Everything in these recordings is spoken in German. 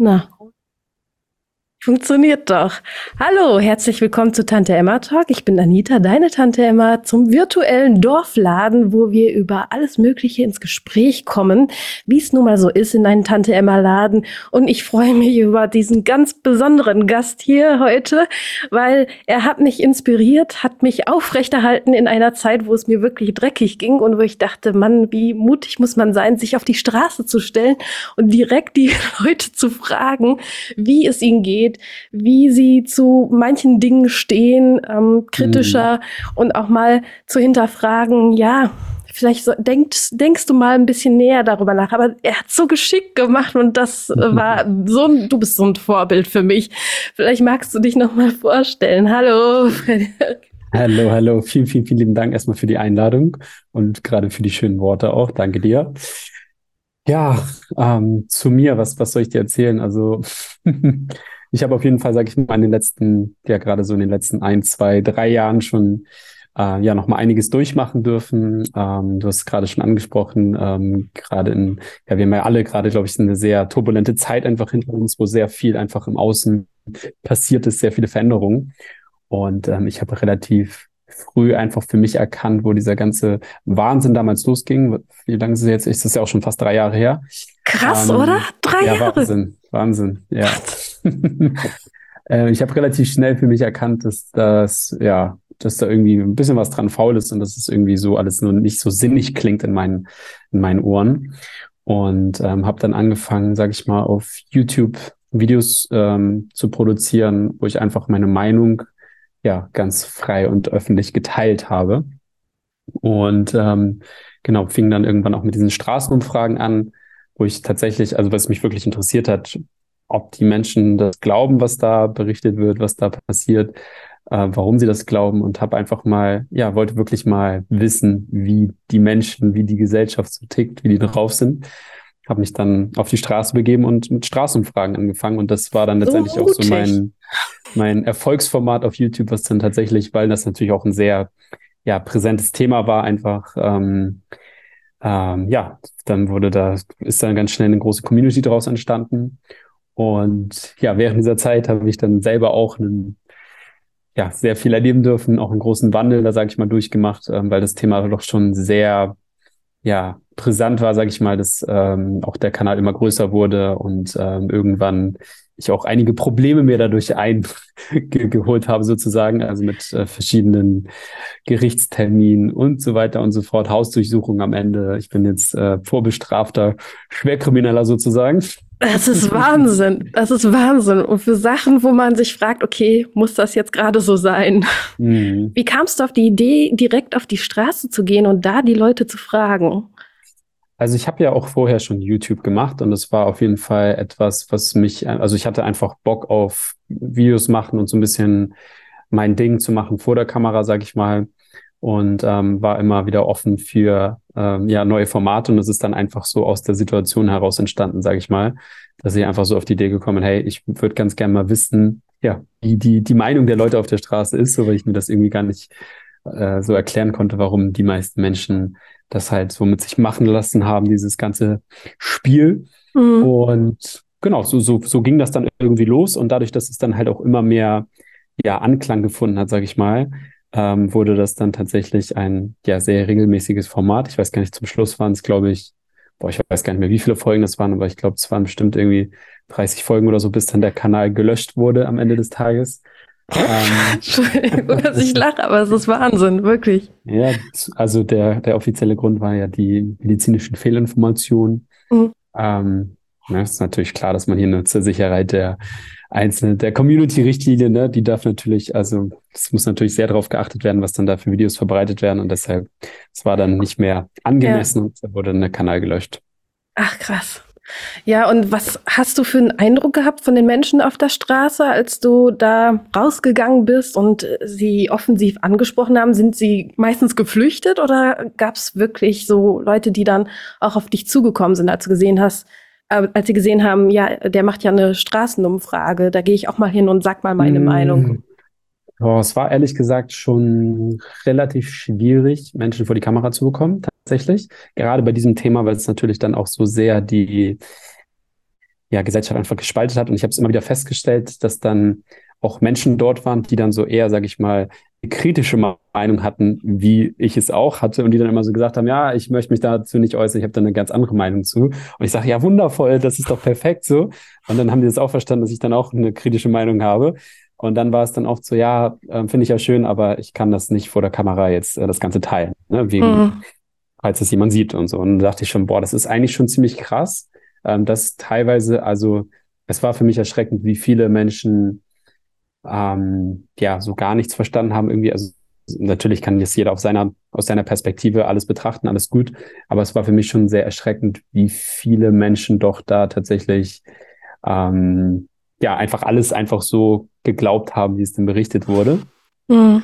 Na, Funktioniert doch. Hallo, herzlich willkommen zu Tante Emma Talk. Ich bin Anita, deine Tante Emma, zum virtuellen Dorfladen, wo wir über alles Mögliche ins Gespräch kommen, wie es nun mal so ist in einem Tante Emma Laden. Und ich freue mich über diesen ganz besonderen Gast hier heute, weil er hat mich inspiriert, hat mich aufrechterhalten in einer Zeit, wo es mir wirklich dreckig ging und wo ich dachte, Mann, wie mutig muss man sein, sich auf die Straße zu stellen und direkt die Leute zu fragen, wie es ihnen geht geht, wie sie zu manchen Dingen stehen, ähm, kritischer mhm. und auch mal zu hinterfragen, ja, vielleicht so, denkst, denkst du mal ein bisschen näher darüber nach. Aber er hat so geschickt gemacht und das war so ein, du bist so ein Vorbild für mich. Vielleicht magst du dich noch mal vorstellen. Hallo, Frederik. Hallo, hallo. Vielen, vielen, vielen lieben Dank erstmal für die Einladung und gerade für die schönen Worte auch. Danke dir. Ja, ähm, zu mir, was, was soll ich dir erzählen? Also ich habe auf jeden Fall, sage ich mal, in den letzten, ja gerade so in den letzten ein, zwei, drei Jahren schon äh, ja noch mal einiges durchmachen dürfen. Ähm, du hast es gerade schon angesprochen, ähm, gerade in, ja, wir haben ja alle gerade, glaube ich, eine sehr turbulente Zeit einfach hinter uns, wo sehr viel einfach im Außen passiert ist, sehr viele Veränderungen. Und ähm, ich habe relativ früh einfach für mich erkannt, wo dieser ganze Wahnsinn damals losging. Wie lange ist es jetzt? Ist das ja auch schon fast drei Jahre her. Krass, ähm, oder? Drei ja, Jahre. Wahnsinn, Wahnsinn, ja. äh, ich habe relativ schnell für mich erkannt, dass das, ja, dass da irgendwie ein bisschen was dran faul ist und dass es irgendwie so alles nur nicht so sinnig klingt in meinen, in meinen Ohren. Und ähm, habe dann angefangen, sage ich mal, auf YouTube Videos ähm, zu produzieren, wo ich einfach meine Meinung ja ganz frei und öffentlich geteilt habe. Und ähm, genau, fing dann irgendwann auch mit diesen Straßenumfragen an, wo ich tatsächlich, also was mich wirklich interessiert hat, ob die Menschen das glauben, was da berichtet wird, was da passiert, äh, warum sie das glauben und habe einfach mal, ja, wollte wirklich mal wissen, wie die Menschen, wie die Gesellschaft so tickt, wie die drauf sind. Habe mich dann auf die Straße begeben und mit Straßenumfragen angefangen und das war dann letztendlich so auch so mein, mein Erfolgsformat auf YouTube, was dann tatsächlich, weil das natürlich auch ein sehr ja, präsentes Thema war, einfach ähm, ähm, ja, dann wurde da, ist dann ganz schnell eine große Community daraus entstanden. Und ja, während dieser Zeit habe ich dann selber auch einen, ja, sehr viel erleben dürfen, auch einen großen Wandel, da sage ich mal, durchgemacht, ähm, weil das Thema doch schon sehr, ja, brisant war, sage ich mal, dass ähm, auch der Kanal immer größer wurde und ähm, irgendwann ich auch einige Probleme mir dadurch eingeholt habe, sozusagen, also mit äh, verschiedenen Gerichtsterminen und so weiter und so fort, Hausdurchsuchung am Ende. Ich bin jetzt äh, vorbestrafter Schwerkrimineller sozusagen. Das ist Wahnsinn. Das ist Wahnsinn. Und für Sachen, wo man sich fragt, okay, muss das jetzt gerade so sein? Mhm. Wie kamst du auf die Idee, direkt auf die Straße zu gehen und da die Leute zu fragen? Also ich habe ja auch vorher schon YouTube gemacht und es war auf jeden Fall etwas, was mich, also ich hatte einfach Bock auf Videos machen und so ein bisschen mein Ding zu machen vor der Kamera, sag ich mal. Und ähm, war immer wieder offen für ähm, ja, neue Formate und es ist dann einfach so aus der Situation heraus entstanden, sage ich mal, dass ich einfach so auf die Idee gekommen, hey, ich würde ganz gerne mal wissen, ja, wie die, die Meinung der Leute auf der Straße ist, so weil ich mir das irgendwie gar nicht äh, so erklären konnte, warum die meisten Menschen das halt so mit sich machen lassen haben, dieses ganze Spiel. Mhm. Und genau, so, so, so ging das dann irgendwie los. Und dadurch, dass es dann halt auch immer mehr ja, Anklang gefunden hat, sage ich mal, ähm, wurde das dann tatsächlich ein ja sehr regelmäßiges Format. Ich weiß gar nicht, zum Schluss waren es, glaube ich, boah, ich weiß gar nicht mehr, wie viele Folgen das waren, aber ich glaube, es waren bestimmt irgendwie 30 Folgen oder so, bis dann der Kanal gelöscht wurde am Ende des Tages. Ähm, Entschuldigung, dass ich lache, aber es ist Wahnsinn, wirklich. Ja, also der, der offizielle Grund war ja die medizinischen Fehlinformationen. Mhm. Ähm, ne, ist natürlich klar, dass man hier eine zur Sicherheit der einzelnen, der Community-Richtlinie, ne, die darf natürlich, also es muss natürlich sehr darauf geachtet werden, was dann da für Videos verbreitet werden und deshalb, es war dann nicht mehr angemessen ja. und da wurde dann der Kanal gelöscht. Ach krass. Ja, und was hast du für einen Eindruck gehabt von den Menschen auf der Straße, als du da rausgegangen bist und sie offensiv angesprochen haben? Sind sie meistens geflüchtet oder gab es wirklich so Leute, die dann auch auf dich zugekommen sind, als du gesehen hast, als sie gesehen haben, ja, der macht ja eine Straßenumfrage, da gehe ich auch mal hin und sag mal meine mmh. Meinung? Oh, es war ehrlich gesagt schon relativ schwierig, Menschen vor die Kamera zu bekommen, tatsächlich. Gerade bei diesem Thema, weil es natürlich dann auch so sehr die, ja, Gesellschaft einfach gespaltet hat. Und ich habe es immer wieder festgestellt, dass dann auch Menschen dort waren, die dann so eher, sage ich mal, kritische Meinung hatten, wie ich es auch hatte, und die dann immer so gesagt haben, ja, ich möchte mich dazu nicht äußern, ich habe da eine ganz andere Meinung zu. Und ich sage, ja, wundervoll, das ist doch perfekt so. Und dann haben die das auch verstanden, dass ich dann auch eine kritische Meinung habe. Und dann war es dann oft so, ja, äh, finde ich ja schön, aber ich kann das nicht vor der Kamera jetzt äh, das Ganze teilen, ne? wegen, mhm. falls es jemand sieht und so. Und dann dachte ich schon, boah, das ist eigentlich schon ziemlich krass, ähm, dass teilweise, also es war für mich erschreckend, wie viele Menschen ähm, ja so gar nichts verstanden haben irgendwie. Also natürlich kann jetzt jeder auf seiner aus seiner Perspektive alles betrachten, alles gut. Aber es war für mich schon sehr erschreckend, wie viele Menschen doch da tatsächlich ähm, ja einfach alles einfach so geglaubt haben, wie es denn berichtet wurde. Mhm.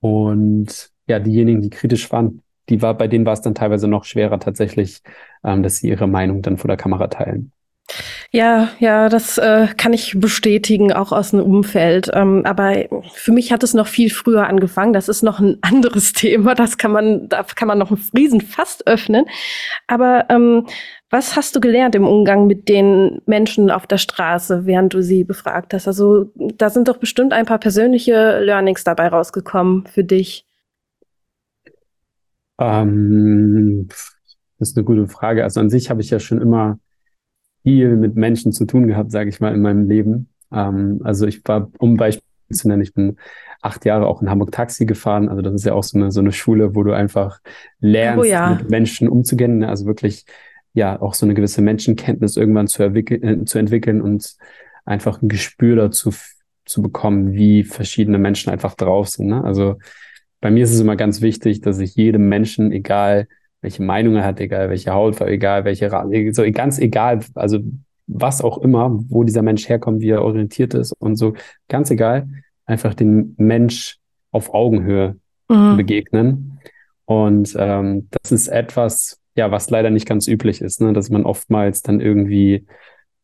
Und ja, diejenigen, die kritisch waren, die war, bei denen war es dann teilweise noch schwerer tatsächlich, ähm, dass sie ihre Meinung dann vor der Kamera teilen. Ja, ja, das äh, kann ich bestätigen, auch aus dem Umfeld. Ähm, aber für mich hat es noch viel früher angefangen. Das ist noch ein anderes Thema. Das kann man, da kann man noch einen Friesen fast öffnen. Aber ähm, was hast du gelernt im Umgang mit den Menschen auf der Straße, während du sie befragt hast? Also da sind doch bestimmt ein paar persönliche Learnings dabei rausgekommen für dich. Ähm, das ist eine gute Frage. Also an sich habe ich ja schon immer viel mit Menschen zu tun gehabt, sage ich mal, in meinem Leben. Ähm, also ich war, um Beispiel zu nennen, ich bin acht Jahre auch in Hamburg Taxi gefahren. Also das ist ja auch so eine, so eine Schule, wo du einfach lernst, oh ja. mit Menschen umzugehen. Ne? Also wirklich, ja, auch so eine gewisse Menschenkenntnis irgendwann zu, äh, zu entwickeln und einfach ein Gespür dazu zu bekommen, wie verschiedene Menschen einfach drauf sind. Ne? Also bei mir ist es immer ganz wichtig, dass ich jedem Menschen, egal welche Meinung er hat, egal welche Hautfarbe, egal welche so ganz egal, also was auch immer, wo dieser Mensch herkommt, wie er orientiert ist und so, ganz egal, einfach den Mensch auf Augenhöhe mhm. begegnen. Und ähm, das ist etwas, ja, was leider nicht ganz üblich ist, ne? dass man oftmals dann irgendwie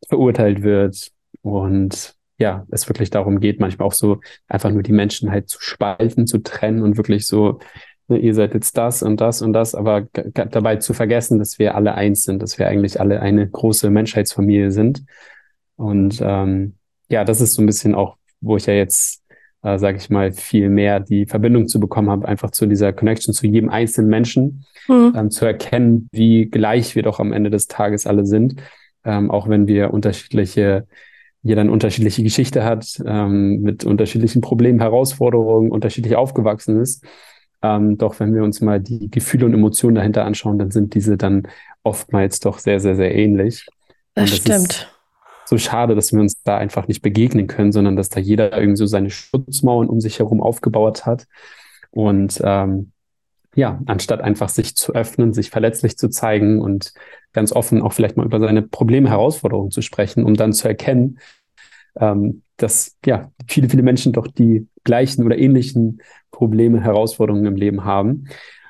verurteilt wird und ja, es wirklich darum geht, manchmal auch so einfach nur die Menschen halt zu spalten, zu trennen und wirklich so ihr seid jetzt das und das und das, aber dabei zu vergessen, dass wir alle eins sind, dass wir eigentlich alle eine große Menschheitsfamilie sind. Und ähm, ja, das ist so ein bisschen auch, wo ich ja jetzt, äh, sage ich mal, viel mehr die Verbindung zu bekommen habe, einfach zu dieser Connection zu jedem einzelnen Menschen, mhm. ähm, zu erkennen, wie gleich wir doch am Ende des Tages alle sind, ähm, auch wenn wir unterschiedliche jeder eine unterschiedliche Geschichte hat, ähm, mit unterschiedlichen Problemen, Herausforderungen, unterschiedlich aufgewachsen ist. Ähm, doch wenn wir uns mal die Gefühle und Emotionen dahinter anschauen, dann sind diese dann oftmals doch sehr, sehr, sehr ähnlich. Das, das stimmt. so schade, dass wir uns da einfach nicht begegnen können, sondern dass da jeder irgendwie so seine Schutzmauern um sich herum aufgebaut hat. Und ähm, ja, anstatt einfach sich zu öffnen, sich verletzlich zu zeigen und ganz offen auch vielleicht mal über seine Probleme, Herausforderungen zu sprechen, um dann zu erkennen, ähm, dass ja viele, viele Menschen doch die gleichen oder ähnlichen Probleme, Herausforderungen im Leben haben.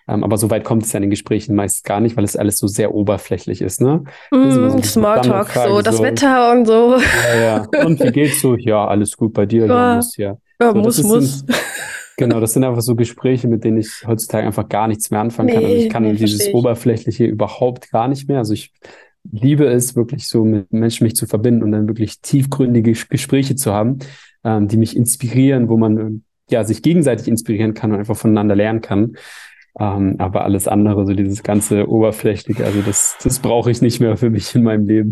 Ähm, aber so weit kommt es ja in den Gesprächen meist gar nicht, weil es alles so sehr oberflächlich ist, ne? Mm, so Smalltalk, so das so, Wetter und so. Ja, ja. Und wie geht's so? Ja, alles gut bei dir? Ja, ja muss ja. Ja, so, muss, muss. Sind, genau, das sind einfach so Gespräche, mit denen ich heutzutage einfach gar nichts mehr anfangen nee, kann. Also ich kann nee, dieses ich. Oberflächliche überhaupt gar nicht mehr. Also ich liebe es, wirklich so mit Menschen mich zu verbinden und dann wirklich tiefgründige Gespräche zu haben, ähm, die mich inspirieren, wo man ja sich gegenseitig inspirieren kann und einfach voneinander lernen kann. Ähm, aber alles andere, so dieses ganze Oberflächliche, also das, das brauche ich nicht mehr für mich in meinem Leben.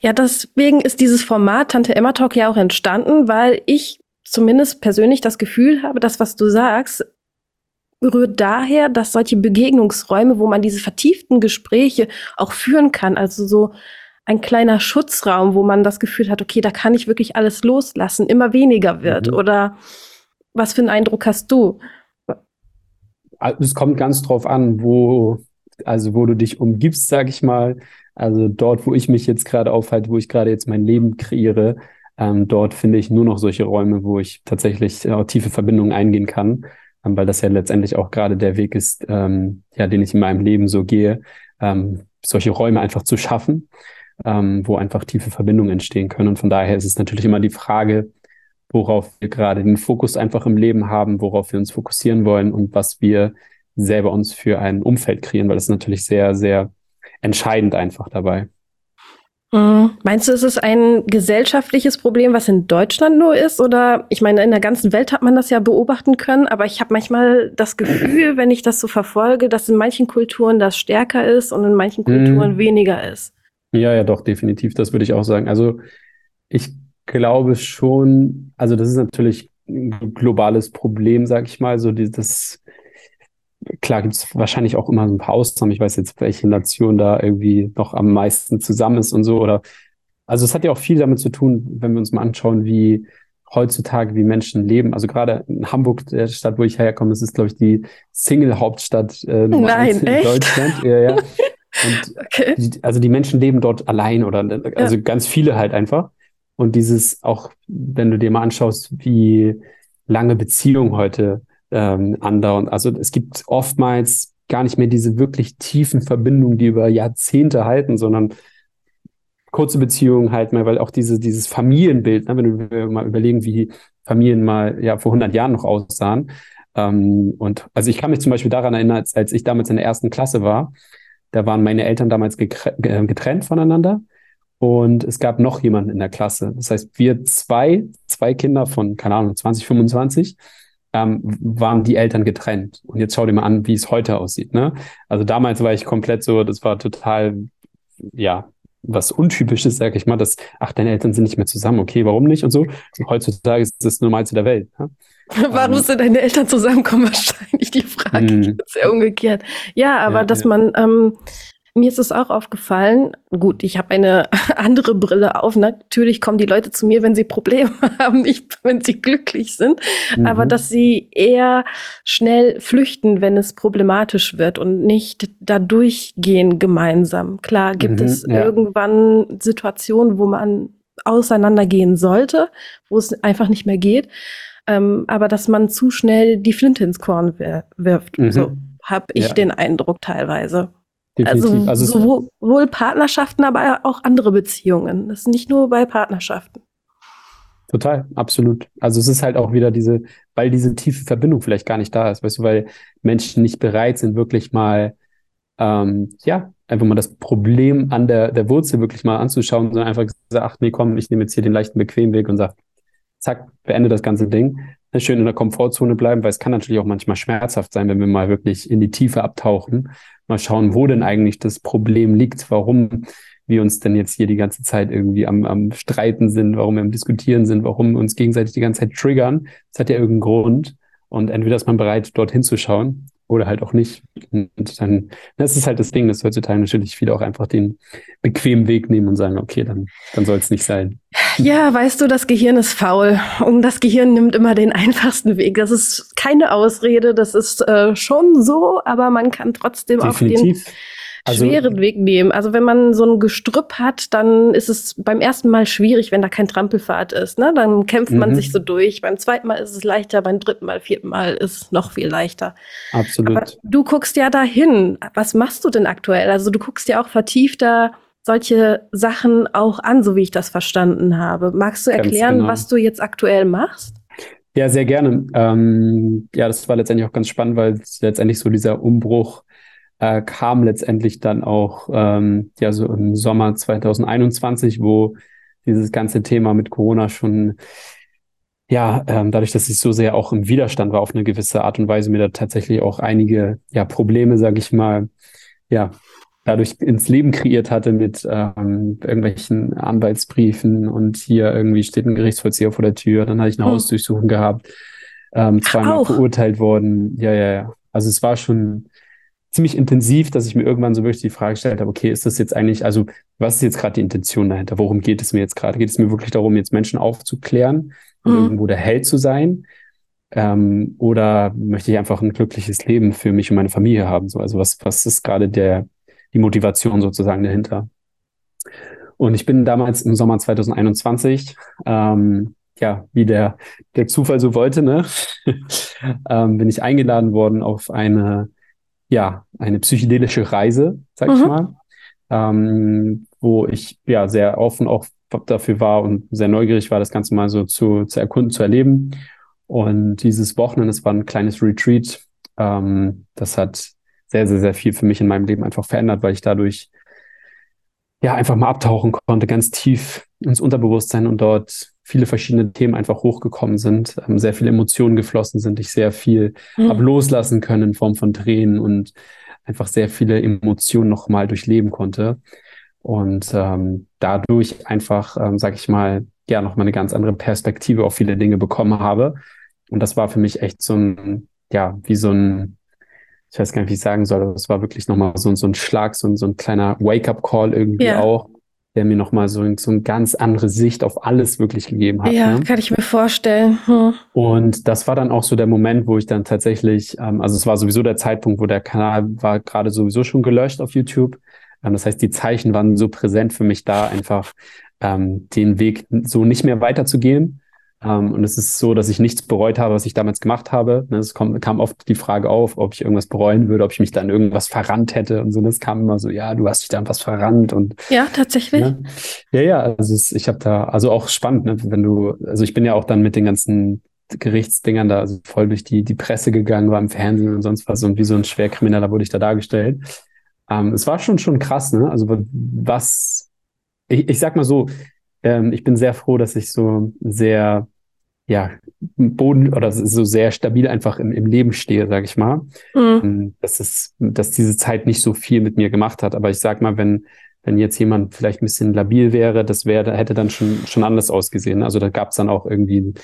Ja, deswegen ist dieses Format Tante Emma Talk ja auch entstanden, weil ich zumindest persönlich das Gefühl habe, dass was du sagst, rührt daher, dass solche Begegnungsräume, wo man diese vertieften Gespräche auch führen kann, also so ein kleiner Schutzraum, wo man das Gefühl hat, okay, da kann ich wirklich alles loslassen, immer weniger wird. Mhm. Oder was für einen Eindruck hast du? Es kommt ganz drauf an, wo, also wo du dich umgibst, sag ich mal. Also dort, wo ich mich jetzt gerade aufhalte, wo ich gerade jetzt mein Leben kreiere, ähm, dort finde ich nur noch solche Räume, wo ich tatsächlich äh, tiefe Verbindungen eingehen kann weil das ja letztendlich auch gerade der Weg ist, ähm, ja, den ich in meinem Leben so gehe, ähm, solche Räume einfach zu schaffen, ähm, wo einfach tiefe Verbindungen entstehen können. Und von daher ist es natürlich immer die Frage, worauf wir gerade den Fokus einfach im Leben haben, worauf wir uns fokussieren wollen und was wir selber uns für ein Umfeld kreieren, weil das ist natürlich sehr, sehr entscheidend einfach dabei. Mhm. Meinst du, ist es ein gesellschaftliches Problem, was in Deutschland nur ist? Oder ich meine, in der ganzen Welt hat man das ja beobachten können, aber ich habe manchmal das Gefühl, wenn ich das so verfolge, dass in manchen Kulturen das stärker ist und in manchen Kulturen mhm. weniger ist. Ja, ja, doch, definitiv. Das würde ich auch sagen. Also ich glaube schon, also das ist natürlich ein globales Problem, sag ich mal. So das klar gibt es wahrscheinlich auch immer so ein paar Ausnahmen. Ich weiß jetzt, welche Nation da irgendwie noch am meisten zusammen ist und so. Oder also es hat ja auch viel damit zu tun, wenn wir uns mal anschauen, wie heutzutage wie Menschen leben. Also gerade in Hamburg, der Stadt, wo ich herkomme, das ist, glaube ich, die Single-Hauptstadt äh, Nein, in echt? Deutschland. Ja, ja. Und okay. die, also die Menschen leben dort allein oder also ja. ganz viele halt einfach. Und dieses auch, wenn du dir mal anschaust, wie lange Beziehungen heute ähm, andauern. Also es gibt oftmals gar nicht mehr diese wirklich tiefen Verbindungen, die über Jahrzehnte halten, sondern kurze Beziehungen halt mal, weil auch diese, dieses Familienbild, ne, wenn wir mal überlegen, wie Familien mal ja vor 100 Jahren noch aussahen. Ähm, und also ich kann mich zum Beispiel daran erinnern, als, als ich damals in der ersten Klasse war, da waren meine Eltern damals getrennt voneinander und es gab noch jemanden in der Klasse. Das heißt, wir zwei, zwei Kinder von, keine Ahnung, 20, 25, ähm, waren die Eltern getrennt. Und jetzt schau dir mal an, wie es heute aussieht. Ne? Also damals war ich komplett so, das war total, ja, was Untypisches, sag ich mal, dass, ach, deine Eltern sind nicht mehr zusammen, okay, warum nicht und so. Und heutzutage ist das Normalste der Welt. Ne? Warum ähm, sind deine Eltern zusammenkommen? Wahrscheinlich die Frage. Mm. ist ja umgekehrt. Ja, aber ja, dass ja. man ähm, mir ist es auch aufgefallen, gut, ich habe eine andere Brille auf. Natürlich kommen die Leute zu mir, wenn sie Probleme haben, nicht wenn sie glücklich sind, mhm. aber dass sie eher schnell flüchten, wenn es problematisch wird und nicht da durchgehen gemeinsam. Klar gibt mhm, es ja. irgendwann Situationen, wo man auseinandergehen sollte, wo es einfach nicht mehr geht, ähm, aber dass man zu schnell die Flinte ins Korn wirft. Mhm. So habe ich ja. den Eindruck teilweise. Definitiv. Also, also sowohl Partnerschaften, aber auch andere Beziehungen. Das ist nicht nur bei Partnerschaften. Total, absolut. Also es ist halt auch wieder diese, weil diese tiefe Verbindung vielleicht gar nicht da ist, weißt du, weil Menschen nicht bereit sind, wirklich mal, ähm, ja, einfach mal das Problem an der, der Wurzel wirklich mal anzuschauen, sondern einfach gesagt, ach nee, komm, ich nehme jetzt hier den leichten Bequemweg und sag, zack, beende das ganze Ding. Schön in der Komfortzone bleiben, weil es kann natürlich auch manchmal schmerzhaft sein, wenn wir mal wirklich in die Tiefe abtauchen mal schauen, wo denn eigentlich das Problem liegt, warum wir uns denn jetzt hier die ganze Zeit irgendwie am, am Streiten sind, warum wir am Diskutieren sind, warum wir uns gegenseitig die ganze Zeit triggern. Das hat ja irgendeinen Grund. Und entweder ist man bereit, dorthin zu schauen oder halt auch nicht. Und dann, das ist halt das Ding, dass heutzutage natürlich viele auch einfach den bequemen Weg nehmen und sagen, okay, dann, dann soll es nicht sein. Ja, weißt du, das Gehirn ist faul und das Gehirn nimmt immer den einfachsten Weg. Das ist keine Ausrede, das ist äh, schon so, aber man kann trotzdem Definitiv. auf den also, schweren Weg nehmen. Also wenn man so ein Gestrüpp hat, dann ist es beim ersten Mal schwierig, wenn da kein Trampelpfad ist. Ne? Dann kämpft man mhm. sich so durch. Beim zweiten Mal ist es leichter, beim dritten Mal, vierten Mal ist es noch viel leichter. Absolut. Aber du guckst ja dahin. Was machst du denn aktuell? Also du guckst ja auch vertiefter solche Sachen auch an, so wie ich das verstanden habe. Magst du erklären, genau. was du jetzt aktuell machst? Ja, sehr gerne. Ähm, ja, das war letztendlich auch ganz spannend, weil letztendlich so dieser Umbruch äh, kam letztendlich dann auch ähm, ja so im Sommer 2021, wo dieses ganze Thema mit Corona schon ja, ähm, dadurch, dass ich so sehr auch im Widerstand war auf eine gewisse Art und Weise, mir da tatsächlich auch einige ja Probleme, sage ich mal, ja dadurch ins Leben kreiert hatte mit ähm, irgendwelchen Anwaltsbriefen und hier irgendwie steht ein Gerichtsvollzieher vor der Tür, dann hatte ich eine hm. Hausdurchsuchung gehabt, ähm, zweimal Auch. verurteilt worden. Ja, ja, ja. Also es war schon ziemlich intensiv, dass ich mir irgendwann so wirklich die Frage gestellt habe, okay, ist das jetzt eigentlich, also was ist jetzt gerade die Intention dahinter? Worum geht es mir jetzt gerade? Geht es mir wirklich darum, jetzt Menschen aufzuklären und mhm. irgendwo der Held zu sein? Ähm, oder möchte ich einfach ein glückliches Leben für mich und meine Familie haben? So, also was, was ist gerade der, die Motivation sozusagen dahinter? Und ich bin damals im Sommer 2021, ähm, ja, wie der, der Zufall so wollte, ne, ähm, bin ich eingeladen worden auf eine ja, eine psychedelische Reise, sag mhm. ich mal, ähm, wo ich ja sehr offen auch dafür war und sehr neugierig war, das Ganze mal so zu, zu erkunden, zu erleben. Und dieses Wochenende, es war ein kleines Retreat, ähm, das hat sehr, sehr, sehr viel für mich in meinem Leben einfach verändert, weil ich dadurch ja einfach mal abtauchen konnte, ganz tief ins Unterbewusstsein und dort viele verschiedene Themen einfach hochgekommen sind, ähm, sehr viele Emotionen geflossen sind, ich sehr viel mhm. habe loslassen können in Form von Tränen und einfach sehr viele Emotionen nochmal durchleben konnte und ähm, dadurch einfach, ähm, sag ich mal, ja nochmal eine ganz andere Perspektive auf viele Dinge bekommen habe. Und das war für mich echt so ein, ja, wie so ein, ich weiß gar nicht, wie ich sagen soll, aber es war wirklich nochmal so, so ein Schlag, so ein, so ein kleiner Wake-up-Call irgendwie ja. auch, der mir nochmal so, so eine ganz andere Sicht auf alles wirklich gegeben hat. Ja, ne? kann ich mir vorstellen. Hm. Und das war dann auch so der Moment, wo ich dann tatsächlich, ähm, also es war sowieso der Zeitpunkt, wo der Kanal war gerade sowieso schon gelöscht auf YouTube. Ähm, das heißt, die Zeichen waren so präsent für mich da, einfach ähm, den Weg so nicht mehr weiterzugehen. Ähm, und es ist so, dass ich nichts bereut habe, was ich damals gemacht habe. Ne, es kommt, kam oft die Frage auf, ob ich irgendwas bereuen würde, ob ich mich dann irgendwas verrannt hätte und so. Das kam immer so, ja, du hast dich dann was verrannt und ja, tatsächlich. Ne? Ja, ja. Also es, ich habe da, also auch spannend, ne, wenn du, also ich bin ja auch dann mit den ganzen Gerichtsdingern da also voll durch die die Presse gegangen, war im Fernsehen und sonst was und wie so ein Schwerkrimineller wurde ich da dargestellt. Ähm, es war schon schon krass, ne? Also was ich, ich sag mal so, ähm, ich bin sehr froh, dass ich so sehr, ja, Boden oder so sehr stabil einfach im, im Leben stehe, sag ich mal. Mhm. Ähm, dass es, dass diese Zeit nicht so viel mit mir gemacht hat. Aber ich sag mal, wenn, wenn jetzt jemand vielleicht ein bisschen labil wäre, das wäre, hätte dann schon, schon anders ausgesehen. Also da gab es dann auch irgendwie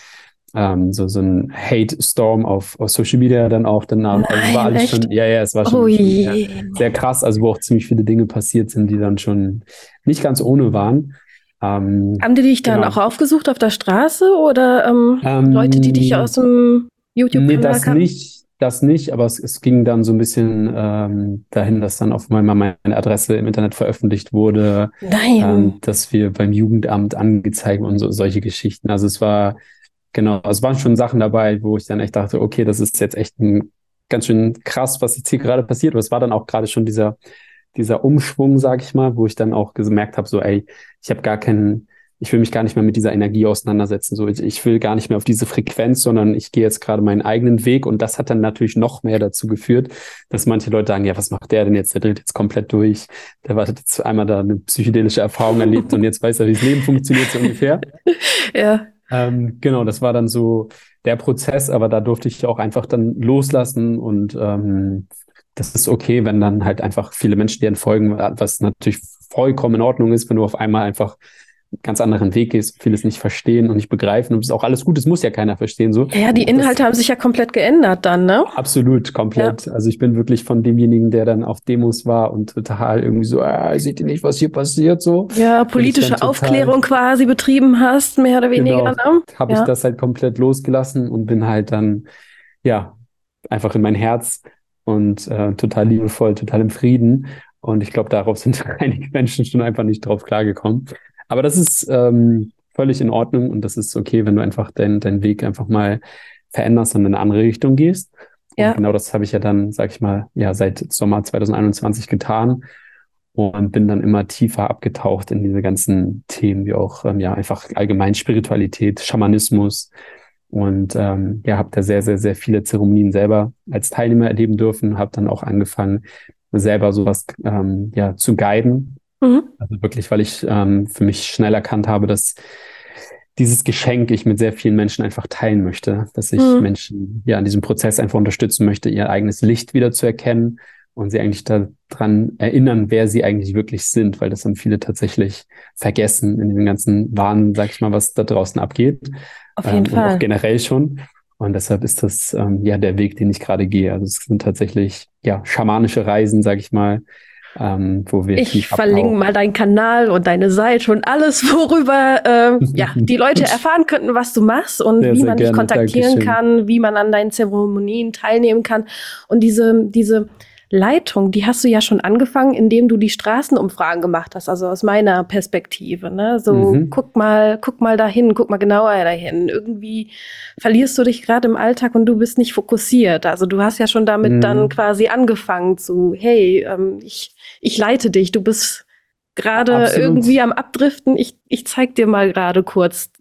ähm, so, so ein Hate-Storm auf, auf Social Media dann auch danach. Nein, also war alles echt? schon, ja, ja, es war schon, oh sehr, sehr, krass, also wo auch ziemlich viele Dinge passiert sind, die dann schon nicht ganz ohne waren. Ähm, Haben die dich dann genau. auch aufgesucht auf der Straße oder ähm, ähm, Leute, die dich aus dem YouTube-Kanal Nee, das kann? nicht, das nicht, aber es, es ging dann so ein bisschen ähm, dahin, dass dann auf einmal meine Adresse im Internet veröffentlicht wurde, Nein. Ähm, dass wir beim Jugendamt angezeigt und so, solche Geschichten. Also es war Genau, es waren schon Sachen dabei, wo ich dann echt dachte, okay, das ist jetzt echt ein, ganz schön krass, was jetzt hier gerade passiert. Aber es war dann auch gerade schon dieser, dieser Umschwung, sag ich mal, wo ich dann auch gemerkt habe, so, ey, ich habe gar keinen, ich will mich gar nicht mehr mit dieser Energie auseinandersetzen. So, ich, ich will gar nicht mehr auf diese Frequenz, sondern ich gehe jetzt gerade meinen eigenen Weg. Und das hat dann natürlich noch mehr dazu geführt, dass manche Leute sagen, ja, was macht der denn jetzt? Der dreht jetzt komplett durch. Der war jetzt einmal da eine psychedelische Erfahrung erlebt und jetzt weiß er, wie das Leben funktioniert, so ungefähr. ja. Ähm, genau, das war dann so der Prozess, aber da durfte ich auch einfach dann loslassen und ähm, das ist okay, wenn dann halt einfach viele Menschen dir folgen, was natürlich vollkommen in Ordnung ist, wenn du auf einmal einfach ganz anderen Weg gehst, vieles nicht verstehen und nicht begreifen. Und es ist auch alles gut, es muss ja keiner verstehen. So. Ja, die Inhalte das, haben sich ja komplett geändert dann, ne? Absolut, komplett. Ja. Also ich bin wirklich von demjenigen, der dann auf Demos war und total irgendwie so, ah, seht ihr nicht, was hier passiert? So. Ja, politische Aufklärung quasi betrieben hast, mehr oder weniger. Genau, ne? Habe ja. ich das halt komplett losgelassen und bin halt dann, ja, einfach in mein Herz und äh, total liebevoll, total im Frieden. Und ich glaube, darauf sind einige Menschen schon einfach nicht drauf klargekommen. Aber das ist ähm, völlig in Ordnung und das ist okay, wenn du einfach deinen dein Weg einfach mal veränderst und in eine andere Richtung gehst. Ja. Und genau das habe ich ja dann, sag ich mal, ja, seit Sommer 2021 getan und bin dann immer tiefer abgetaucht in diese ganzen Themen, wie auch ähm, ja einfach allgemein Spiritualität, Schamanismus und ähm, ja, habe da sehr, sehr, sehr viele Zeremonien selber als Teilnehmer erleben dürfen, habe dann auch angefangen, selber sowas ähm, ja zu guiden Mhm. Also wirklich, weil ich ähm, für mich schnell erkannt habe, dass dieses Geschenk ich mit sehr vielen Menschen einfach teilen möchte, dass ich mhm. Menschen ja in diesem Prozess einfach unterstützen möchte, ihr eigenes Licht wieder zu erkennen und sie eigentlich daran erinnern, wer sie eigentlich wirklich sind, weil das haben viele tatsächlich vergessen in dem ganzen Wahn, sag ich mal, was da draußen abgeht. Auf jeden ähm, Fall. auch generell schon. Und deshalb ist das ähm, ja der Weg, den ich gerade gehe. Also es sind tatsächlich ja schamanische Reisen, sag ich mal, ähm, wo wir. Ich verlinke mal deinen Kanal und deine Seite und alles, worüber äh, ja, die Leute erfahren könnten, was du machst und sehr, wie man dich kontaktieren Dankeschön. kann, wie man an deinen Zeremonien teilnehmen kann. Und diese, diese Leitung, die hast du ja schon angefangen, indem du die Straßenumfragen gemacht hast, also aus meiner Perspektive. Ne? So, mhm. guck mal, guck mal dahin, guck mal genauer dahin. Irgendwie verlierst du dich gerade im Alltag und du bist nicht fokussiert. Also du hast ja schon damit mhm. dann quasi angefangen zu, hey, ähm, ich, ich leite dich, du bist gerade irgendwie am Abdriften. Ich, ich zeig dir mal gerade kurz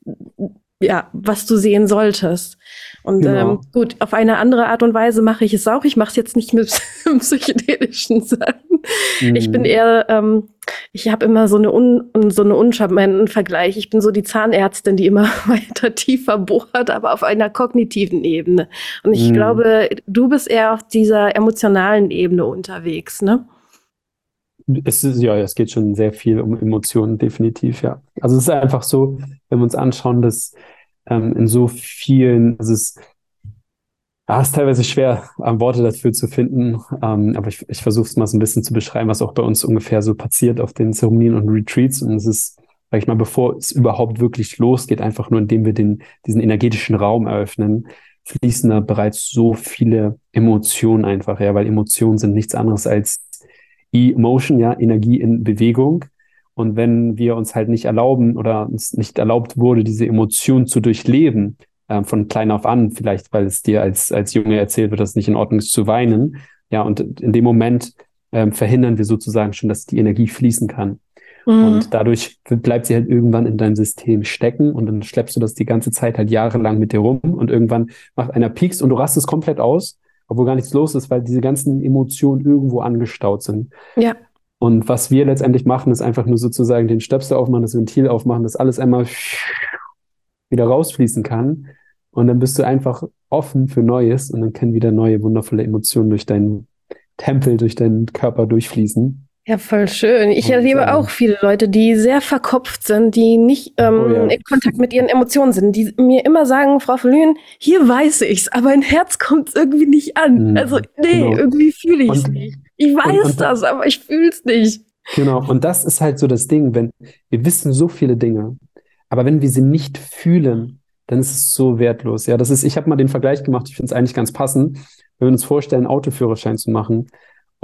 ja, was du sehen solltest. Und genau. ähm, gut, auf eine andere Art und Weise mache ich es auch. Ich mache es jetzt nicht mit psychedelischen Sachen. Mhm. Ich bin mhm. eher, ähm, ich habe immer so eine un, so eine uncharmanten Vergleich. Ich bin so die Zahnärztin, die immer weiter tiefer bohrt, aber auf einer kognitiven Ebene. Und ich mhm. glaube, du bist eher auf dieser emotionalen Ebene unterwegs, ne? Es ist, ja, es geht schon sehr viel um Emotionen, definitiv, ja. Also es ist einfach so, wenn wir uns anschauen, dass ähm, in so vielen, also es ja, ist teilweise schwer, ähm, Worte dafür zu finden, ähm, aber ich, ich versuche es mal so ein bisschen zu beschreiben, was auch bei uns ungefähr so passiert auf den Zeremonien und Retreats. Und es ist, sag ich mal, bevor es überhaupt wirklich losgeht, einfach nur indem wir den, diesen energetischen Raum eröffnen, fließen da bereits so viele Emotionen einfach, ja, weil Emotionen sind nichts anderes als E-Motion, ja, Energie in Bewegung. Und wenn wir uns halt nicht erlauben oder uns nicht erlaubt wurde, diese Emotion zu durchleben, äh, von klein auf an, vielleicht weil es dir als, als Junge erzählt wird, dass es nicht in Ordnung ist zu weinen. Ja, und in dem Moment äh, verhindern wir sozusagen schon, dass die Energie fließen kann. Mhm. Und dadurch bleibt sie halt irgendwann in deinem System stecken und dann schleppst du das die ganze Zeit halt jahrelang mit dir rum und irgendwann macht einer Pieks und du rastest komplett aus obwohl gar nichts los ist, weil diese ganzen Emotionen irgendwo angestaut sind. Ja. Und was wir letztendlich machen, ist einfach nur sozusagen den Stöpsel aufmachen, das Ventil aufmachen, dass alles einmal wieder rausfließen kann. Und dann bist du einfach offen für Neues und dann können wieder neue, wundervolle Emotionen durch deinen Tempel, durch deinen Körper durchfließen. Ja, voll schön. Ich erlebe ähm, auch viele Leute, die sehr verkopft sind, die nicht ähm, oh ja. in Kontakt mit ihren Emotionen sind, die mir immer sagen, Frau Verlühen, hier weiß ich's, aber ein Herz kommt irgendwie nicht an. Mhm, also, nee, genau. irgendwie fühle ich's und, nicht. Ich weiß und, und, das, aber ich fühl's nicht. Genau, und das ist halt so das Ding, wenn wir wissen so viele Dinge, aber wenn wir sie nicht fühlen, dann ist es so wertlos. Ja, das ist, ich habe mal den Vergleich gemacht, ich finde es eigentlich ganz passend, wenn wir uns vorstellen, Autoführerschein zu machen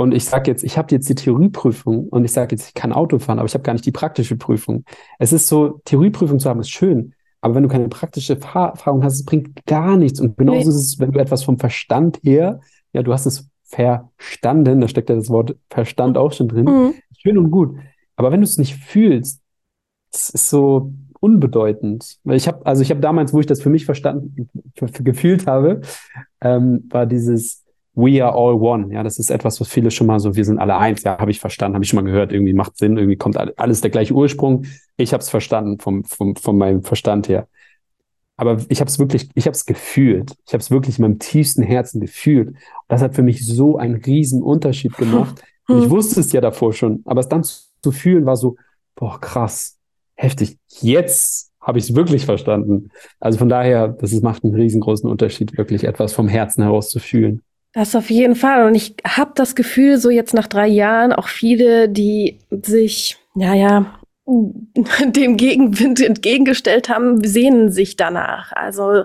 und ich sage jetzt, ich habe jetzt die Theorieprüfung und ich sage jetzt, ich kann Auto fahren, aber ich habe gar nicht die praktische Prüfung. Es ist so, Theorieprüfung zu haben, ist schön, aber wenn du keine praktische Erfahrung hast, es bringt gar nichts. Und genauso ist es, wenn du etwas vom Verstand her, ja, du hast es verstanden, da steckt ja das Wort Verstand auch schon drin, mhm. schön und gut. Aber wenn du es nicht fühlst, es ist so unbedeutend. Weil ich habe, also ich habe damals, wo ich das für mich verstanden, gefühlt habe, ähm, war dieses, We are all one. Ja, das ist etwas, was viele schon mal so, wir sind alle eins. Ja, habe ich verstanden, habe ich schon mal gehört. Irgendwie macht Sinn, irgendwie kommt alles der gleiche Ursprung. Ich habe es verstanden vom, vom, von meinem Verstand her. Aber ich habe es wirklich, ich habe es gefühlt. Ich habe es wirklich in meinem tiefsten Herzen gefühlt. Und das hat für mich so einen riesen Unterschied gemacht. Und ich hm. wusste es ja davor schon, aber es dann zu fühlen war so, boah, krass, heftig. Jetzt habe ich es wirklich verstanden. Also von daher, das ist, macht einen riesengroßen Unterschied, wirklich etwas vom Herzen heraus zu fühlen. Das auf jeden Fall. Und ich habe das Gefühl, so jetzt nach drei Jahren, auch viele, die sich, ja, ja, dem Gegenwind entgegengestellt haben, sehnen sich danach. Also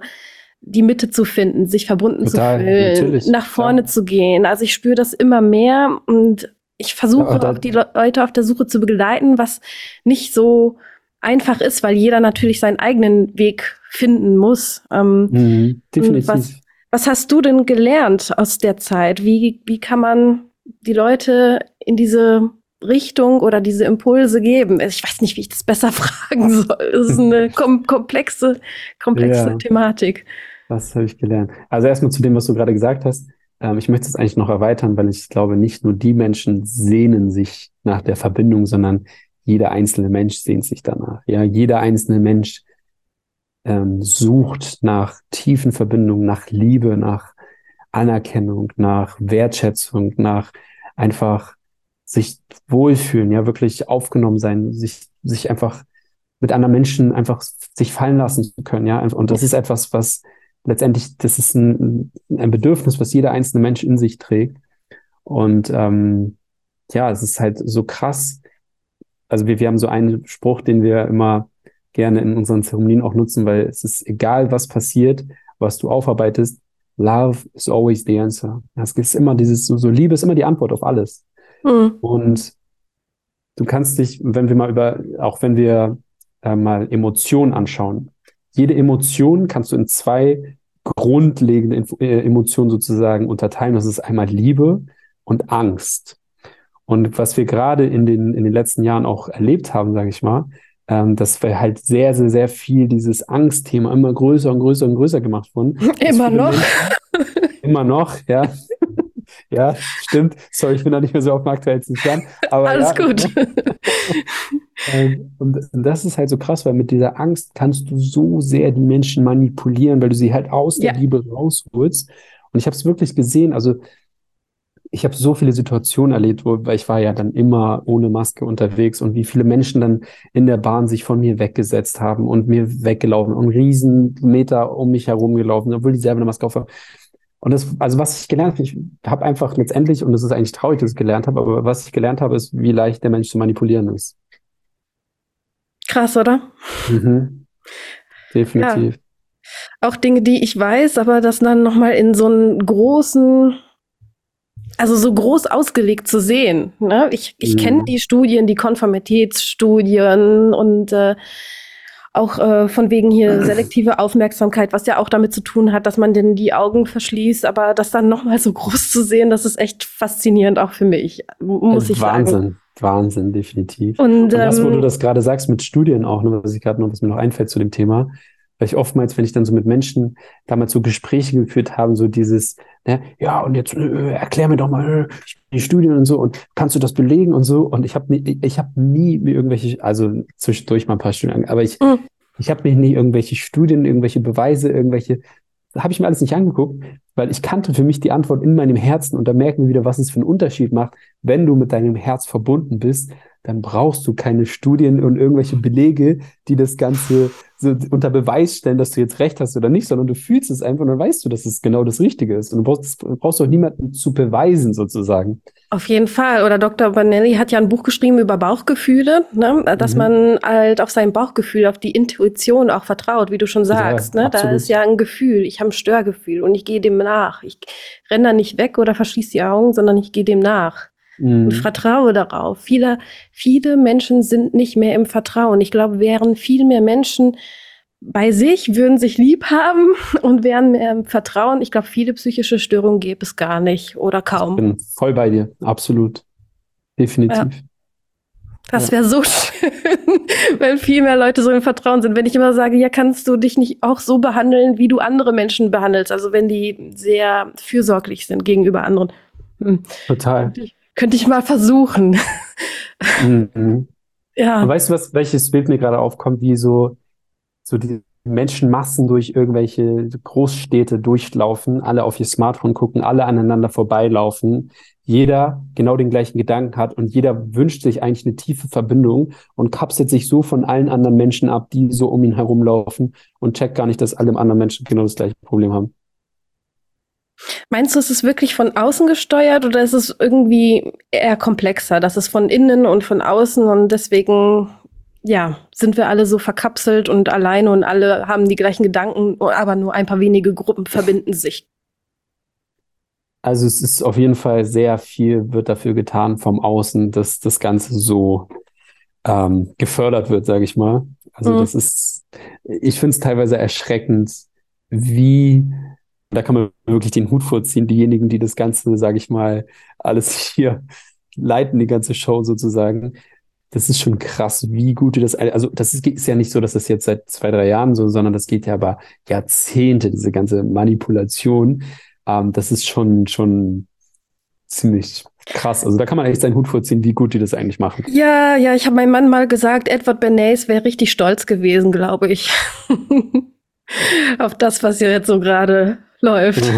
die Mitte zu finden, sich verbunden Total, zu fühlen, nach vorne ja. zu gehen. Also ich spüre das immer mehr und ich versuche ja, auch die Leute auf der Suche zu begleiten, was nicht so einfach ist, weil jeder natürlich seinen eigenen Weg finden muss. Ähm, mhm, definitiv. Was, was hast du denn gelernt aus der Zeit? Wie, wie kann man die Leute in diese Richtung oder diese Impulse geben? Ich weiß nicht, wie ich das besser fragen soll. Es ist eine kom komplexe, komplexe ja. Thematik. Was habe ich gelernt? Also erstmal zu dem, was du gerade gesagt hast. Ähm, ich möchte es eigentlich noch erweitern, weil ich glaube, nicht nur die Menschen sehnen sich nach der Verbindung, sondern jeder einzelne Mensch sehnt sich danach. Ja, jeder einzelne Mensch ähm, sucht nach tiefen Verbindungen, nach Liebe, nach Anerkennung, nach Wertschätzung, nach einfach sich wohlfühlen, ja, wirklich aufgenommen sein, sich, sich einfach mit anderen Menschen einfach sich fallen lassen zu können, ja. Und das ist etwas, was letztendlich, das ist ein, ein Bedürfnis, was jeder einzelne Mensch in sich trägt. Und ähm, ja, es ist halt so krass. Also wir, wir haben so einen Spruch, den wir immer gerne in unseren Zeremonien auch nutzen, weil es ist egal, was passiert, was du aufarbeitest. Love is always the answer. Es ist immer dieses, so, so Liebe ist immer die Antwort auf alles. Mhm. Und du kannst dich, wenn wir mal über, auch wenn wir äh, mal Emotionen anschauen, jede Emotion kannst du in zwei grundlegende Info äh, Emotionen sozusagen unterteilen. Das ist einmal Liebe und Angst. Und was wir gerade in den, in den letzten Jahren auch erlebt haben, sage ich mal, ähm, dass wir halt sehr, sehr, sehr viel dieses Angstthema immer größer und größer und größer gemacht wurden. Immer noch. Menschen, immer noch, ja. ja, stimmt. Sorry, ich bin da nicht mehr so auf dem aktuellsten Stand. Aber Alles ja, gut. Ähm, und das ist halt so krass, weil mit dieser Angst kannst du so sehr die Menschen manipulieren, weil du sie halt aus der Ja. Liebe rausholst. Und ich habe es wirklich gesehen, also ich habe so viele Situationen erlebt, wo, weil ich war ja dann immer ohne Maske unterwegs und wie viele Menschen dann in der Bahn sich von mir weggesetzt haben und mir weggelaufen und riesen Meter um mich herum gelaufen, obwohl die selber eine Maske auf haben. Und das, also was ich gelernt habe, ich habe einfach letztendlich, und es ist eigentlich traurig, dass ich gelernt habe, aber was ich gelernt habe, ist, wie leicht der Mensch zu manipulieren ist. Krass, oder? Mhm. Definitiv. Auch Dinge, die ich weiß, aber das dann nochmal in so einen großen, also so groß ausgelegt zu sehen. Ne? Ich, ich kenne die Studien, die Konformitätsstudien und äh, auch äh, von wegen hier selektive Aufmerksamkeit, was ja auch damit zu tun hat, dass man denn die Augen verschließt, aber das dann nochmal so groß zu sehen, das ist echt faszinierend auch für mich, muss ich Wahnsinn, sagen. Wahnsinn, definitiv. Und, Und das, wo du ähm, das gerade sagst mit Studien auch, ne, was ich gerade noch, was mir noch einfällt zu dem Thema, weil ich oftmals, wenn ich dann so mit Menschen damals so Gespräche geführt habe, so dieses, ne, ja, und jetzt äh, erklär mir doch mal äh, die Studien und so und kannst du das belegen und so. Und ich habe nie, ich habe nie mir irgendwelche, also zwischendurch mal ein paar Studien, aber ich, Mhm. ich habe mir nie irgendwelche Studien, irgendwelche Beweise, irgendwelche, habe ich mir alles nicht angeguckt, weil ich kannte für mich die Antwort in meinem Herzen und da merken wir wieder, was es für einen Unterschied macht, wenn du mit deinem Herz verbunden bist, dann brauchst du keine Studien und irgendwelche Belege, die das Ganze so unter Beweis stellen, dass du jetzt recht hast oder nicht, sondern du fühlst es einfach und dann weißt du, dass es genau das Richtige ist. Und du brauchst, brauchst auch niemanden zu beweisen, sozusagen. Auf jeden Fall. Oder Dr. Banelli hat ja ein Buch geschrieben über Bauchgefühle, ne? dass Mhm. man halt auf sein Bauchgefühl, auf die Intuition auch vertraut, wie du schon sagst. Ja, ne? Da ist ja ein Gefühl. Ich habe ein Störgefühl und ich gehe dem nach. Ich renne da nicht weg oder verschließe die Augen, sondern ich gehe dem nach Mhm. und vertraue darauf. Viele, viele Menschen sind nicht mehr im Vertrauen. Ich glaube, wären viel mehr Menschen bei sich, würden sich lieb haben und wären mehr im Vertrauen. Ich glaube, viele psychische Störungen gäbe es gar nicht oder kaum. Bin voll bei dir, absolut. Definitiv. Das Ja. wäre so schön, wenn viel mehr Leute so im Vertrauen sind. Wenn ich immer sage, ja, kannst du dich nicht auch so behandeln, wie du andere Menschen behandelst? Also wenn die sehr fürsorglich sind gegenüber anderen. Hm. Total. Könnte ich mal versuchen. Mhm. ja. Und weißt du, was, welches Bild mir gerade aufkommt, wie so, so die Menschenmassen durch irgendwelche Großstädte durchlaufen, alle auf ihr Smartphone gucken, alle aneinander vorbeilaufen, jeder genau den gleichen Gedanken hat und jeder wünscht sich eigentlich eine tiefe Verbindung und kapselt sich so von allen anderen Menschen ab, die so um ihn herumlaufen und checkt gar nicht, dass alle anderen Menschen genau das gleiche Problem haben. Meinst du, ist es wirklich von außen gesteuert oder ist es irgendwie eher komplexer? Das ist von innen und von außen und deswegen, ja, sind wir alle so verkapselt und alleine und alle haben die gleichen Gedanken, aber nur ein paar wenige Gruppen verbinden sich. Also es ist auf jeden Fall sehr viel wird dafür getan vom Außen, dass das Ganze so ähm, gefördert wird, sage ich mal. Also Mhm. das ist, ich finde es teilweise erschreckend, wie, da kann man wirklich den Hut vorziehen, diejenigen, die das Ganze, sage ich mal, alles hier leiten, die ganze Show sozusagen. Das ist schon krass, wie gut die das, also das ist, ist ja nicht so, dass das jetzt seit zwei, drei Jahren so, sondern das geht ja aber Jahrzehnte, diese ganze Manipulation. Ähm, das ist schon, schon ziemlich krass. Also da kann man echt seinen Hut vorziehen, wie gut die das eigentlich machen. Ja, ja, ich habe meinem Mann mal gesagt, Edward Bernays wäre richtig stolz gewesen, glaube ich. Auf das, was hier jetzt so gerade läuft.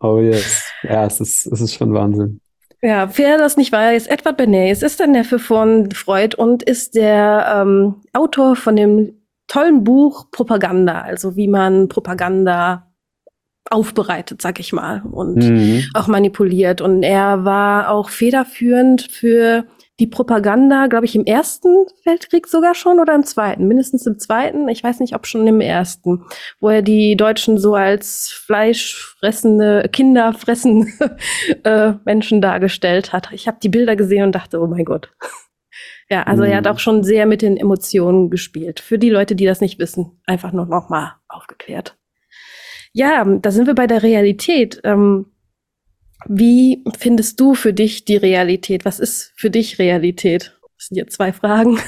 Oh yes. Ja, es ist, es ist schon Wahnsinn. Ja, wer das nicht weiß, Edward Bernays ist der Neffe von Freud und ist der ähm, Autor von dem tollen Buch Propaganda, also wie man Propaganda aufbereitet, sag ich mal, und Mhm. auch manipuliert. Und er war auch federführend für die Propaganda, glaube ich, im Ersten Weltkrieg sogar schon oder im Zweiten, mindestens im Zweiten, ich weiß nicht, ob schon im Ersten, wo er die Deutschen so als fleischfressende, kinderfressende äh, Menschen dargestellt hat. Ich habe die Bilder gesehen und dachte, oh mein Gott. Ja, also er hat Mhm. auch schon sehr mit den Emotionen gespielt. Für die Leute, die das nicht wissen, einfach nur noch mal aufgeklärt. Ja, da sind wir bei der Realität. Ähm, wie findest du für dich die Realität? Was ist für dich Realität? Das sind jetzt zwei Fragen.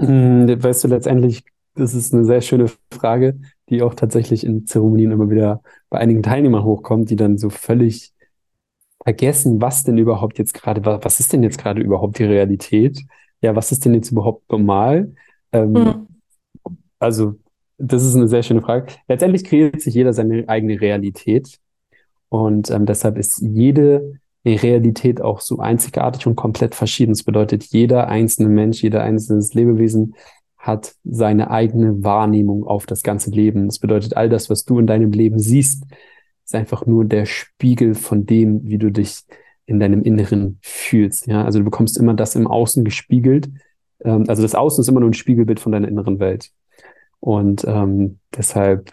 Hm, weißt du, letztendlich, das ist eine sehr schöne Frage, die auch tatsächlich in Zeremonien immer wieder bei einigen Teilnehmern hochkommt, die dann so völlig vergessen, was denn überhaupt jetzt gerade, was ist denn jetzt gerade überhaupt die Realität? Ja, was ist denn jetzt überhaupt normal? Ähm, mhm. Also, das ist eine sehr schöne Frage. Letztendlich kreiert sich jeder seine eigene Realität. Und ähm, deshalb ist jede Realität auch so einzigartig und komplett verschieden. Das bedeutet, jeder einzelne Mensch, jeder einzelne Lebewesen hat seine eigene Wahrnehmung auf das ganze Leben. Das bedeutet, all das, was du in deinem Leben siehst, ist einfach nur der Spiegel von dem, wie du dich in deinem Inneren fühlst. Ja, also du bekommst immer das im Außen gespiegelt. Ähm, also das Außen ist immer nur ein Spiegelbild von deiner inneren Welt. Und ähm, deshalb,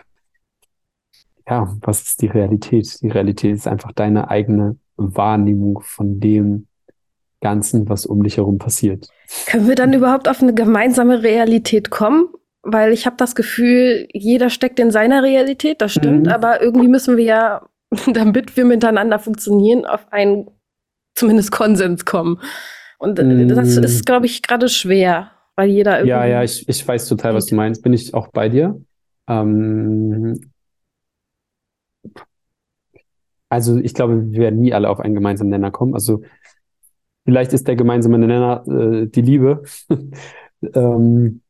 ja, was ist die Realität? Die Realität ist einfach deine eigene Wahrnehmung von dem Ganzen, was um dich herum passiert. Können wir dann überhaupt auf eine gemeinsame Realität kommen? Weil ich habe das Gefühl, jeder steckt in seiner Realität, das stimmt, mhm. aber irgendwie müssen wir ja, damit wir miteinander funktionieren, auf einen zumindest Konsens kommen. Und mhm. das ist, glaube ich, gerade schwer, weil jeder irgendwie. Ja, ja, ich, ich weiß total, was du meinst. Bin ich auch bei dir. Ähm, also ich glaube, wir werden nie alle auf einen gemeinsamen Nenner kommen. Also vielleicht ist der gemeinsame Nenner äh, die Liebe. ähm,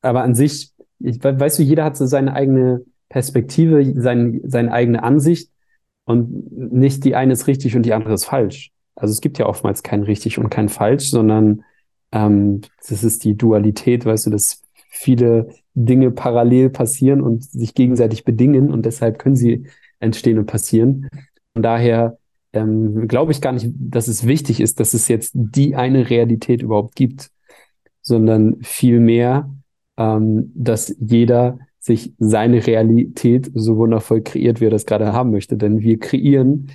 aber an sich, ich, weißt du, jeder hat so seine eigene Perspektive, sein, seine eigene Ansicht und nicht die eine ist richtig und die andere ist falsch. Also es gibt ja oftmals kein richtig und kein falsch, sondern ähm, das ist die Dualität, weißt du, dass viele Dinge parallel passieren und sich gegenseitig bedingen und deshalb können sie entstehen und passieren. Von daher ähm, glaube ich gar nicht, dass es wichtig ist, dass es jetzt die eine Realität überhaupt gibt, sondern vielmehr ähm, dass jeder sich seine Realität so wundervoll kreiert, wie er das gerade haben möchte. Denn wir kreieren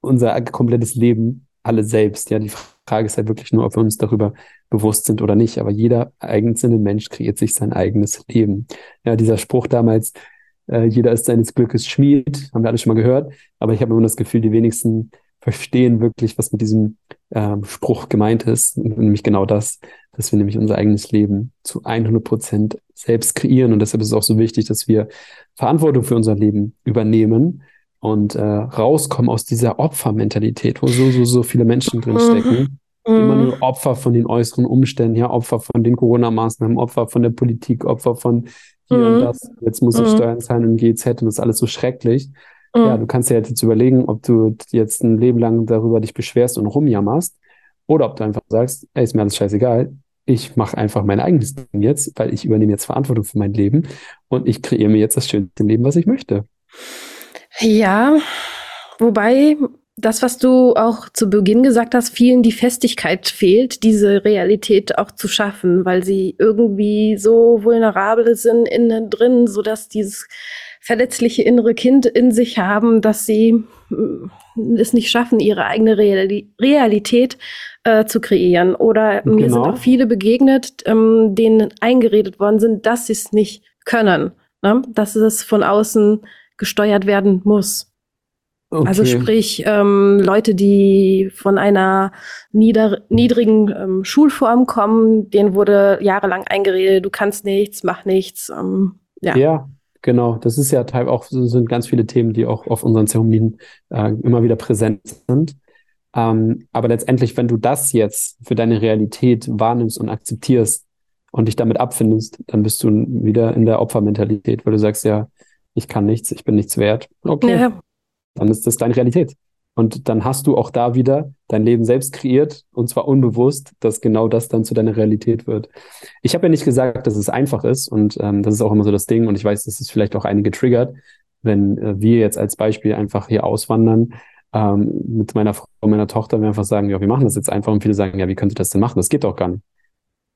unser komplettes Leben alle selbst. Ja, die Frage ist ja wirklich nur, ob wir uns darüber bewusst sind oder nicht. Aber jeder einzelne Mensch kreiert sich sein eigenes Leben. Ja, dieser Spruch damals, äh, jeder ist seines Glückes Schmied, haben wir alle schon mal gehört. Aber ich habe immer das Gefühl, die wenigsten verstehen wirklich, was mit diesem ähm, Spruch gemeint ist. Nämlich genau das, dass wir nämlich unser eigenes Leben zu 100 Prozent selbst kreieren. Und deshalb ist es auch so wichtig, dass wir Verantwortung für unser Leben übernehmen und äh, rauskommen aus dieser Opfermentalität, wo so, so, so viele Menschen drinstecken. Mhm. Immer nur Opfer von den äußeren Umständen, ja, Opfer von den Corona-Maßnahmen, Opfer von der Politik, Opfer von hier mhm. und das. Jetzt muss ich mhm. Steuern zahlen und GZ und das ist alles so schrecklich. Mhm. Ja, du kannst dir halt jetzt überlegen, ob du jetzt ein Leben lang darüber dich beschwerst und rumjammerst oder ob du einfach sagst, ey, ist mir alles scheißegal. Ich mache einfach mein eigenes Ding jetzt, weil ich übernehme jetzt Verantwortung für mein Leben und ich kreiere mir jetzt das schönste Leben, was ich möchte. Ja, wobei das, was du auch zu Beginn gesagt hast, vielen die Festigkeit fehlt, diese Realität auch zu schaffen, weil sie irgendwie so vulnerabel sind innen drin, so dass dieses verletzliche innere Kind in sich haben, dass sie mm, es nicht schaffen, ihre eigene Realität äh, zu kreieren. Oder genau. mir sind genau. auch viele begegnet, ähm, denen eingeredet worden sind, dass sie es nicht können, ne? dass es von außen gesteuert werden muss. Also okay. Also sprich, ähm, Leute, die von einer nieder niedrigen ähm, Schulform kommen, denen wurde jahrelang eingeredet, du kannst nichts, mach nichts. Ähm, ja. ja, Genau, das ist ja Teil auch, sind ganz viele Themen, die auch auf unseren Zeremonien äh, immer wieder präsent sind. Ähm, aber letztendlich, wenn du das jetzt für deine Realität wahrnimmst und akzeptierst und dich damit abfindest, dann bist du wieder in der Opfermentalität, weil du sagst ja, ich kann nichts, ich bin nichts wert. Okay, ja. Dann ist das deine Realität. Und dann hast du auch da wieder dein Leben selbst kreiert und zwar unbewusst, dass genau das dann zu deiner Realität wird. Ich habe ja nicht gesagt, dass es einfach ist und ähm, das ist auch immer so das Ding und ich weiß, dass es vielleicht auch einige triggert, wenn äh, wir jetzt als Beispiel einfach hier auswandern ähm, mit meiner Frau und meiner Tochter, wir einfach sagen, ja, wir machen das jetzt einfach und viele sagen, ja, wie könnt ihr das denn machen? Das geht doch gar nicht.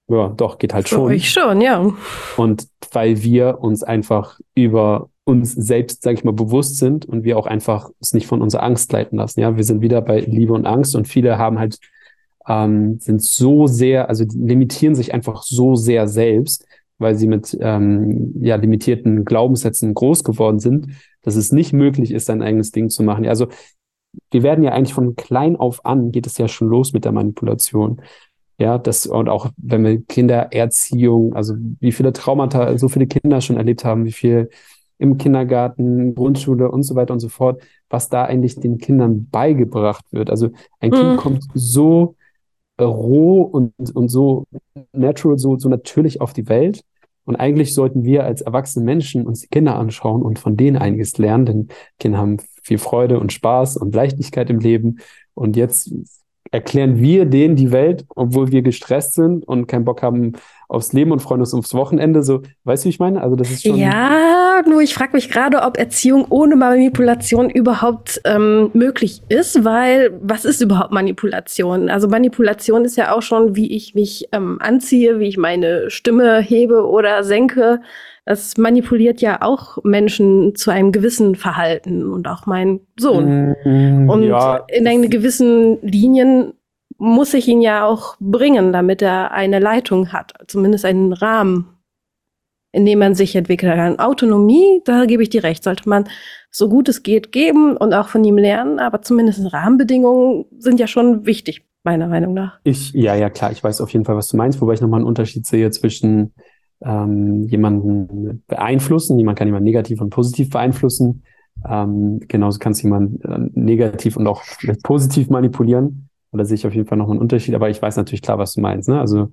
Ja, doch, geht halt Für schon. Ich schon, ja. Und weil wir uns einfach über uns selbst, sage ich mal, bewusst sind und wir auch einfach es nicht von unserer Angst leiten lassen. Ja, wir sind wieder bei Liebe und Angst und viele haben halt ähm, sind so sehr, also limitieren sich einfach so sehr selbst, weil sie mit ähm, ja limitierten Glaubenssätzen groß geworden sind, dass es nicht möglich ist, sein eigenes Ding zu machen. Ja, also wir werden ja eigentlich von klein auf an geht es ja schon los mit der Manipulation. Ja, das, und auch wenn wir Kindererziehung, also wie viele Traumata so viele Kinder schon erlebt haben, wie viel im Kindergarten, Grundschule und so weiter und so fort, was da eigentlich den Kindern beigebracht wird. Also ein mhm. Kind kommt so roh und, und so natural, so, so natürlich auf die Welt. Und eigentlich sollten wir als erwachsene Menschen uns die Kinder anschauen und von denen einiges lernen, denn Kinder haben viel Freude und Spaß und Leichtigkeit im Leben. Und jetzt erklären wir denen die Welt, obwohl wir gestresst sind und keinen Bock haben aufs Leben und freuen uns aufs Wochenende. So, weißt du, wie ich meine? Also das ist schon. Ja, nur ich frage mich gerade, ob Erziehung ohne Manipulation überhaupt ähm, möglich ist, weil was ist überhaupt Manipulation? Also Manipulation ist ja auch schon, wie ich mich ähm, anziehe, wie ich meine Stimme hebe oder senke. Das manipuliert ja auch Menschen zu einem gewissen Verhalten und auch mein Sohn. Mm, und ja. in einen gewissen Linien muss ich ihn ja auch bringen, damit er eine Leitung hat, zumindest einen Rahmen, in dem man sich entwickeln kann. Autonomie, da gebe ich dir recht, sollte man so gut es geht geben und auch von ihm lernen, aber zumindest Rahmenbedingungen sind ja schon wichtig, meiner Meinung nach. Ich, ja, ja, klar, ich weiß auf jeden Fall, was du meinst, wobei ich nochmal einen Unterschied sehe zwischen ähm, jemanden beeinflussen, jemand kann jemanden negativ und positiv beeinflussen. Ähm, genauso kannst du jemanden äh, negativ und auch positiv manipulieren. Da sehe ich auf jeden Fall noch einen Unterschied, aber ich weiß natürlich klar, was du meinst. Ne? Also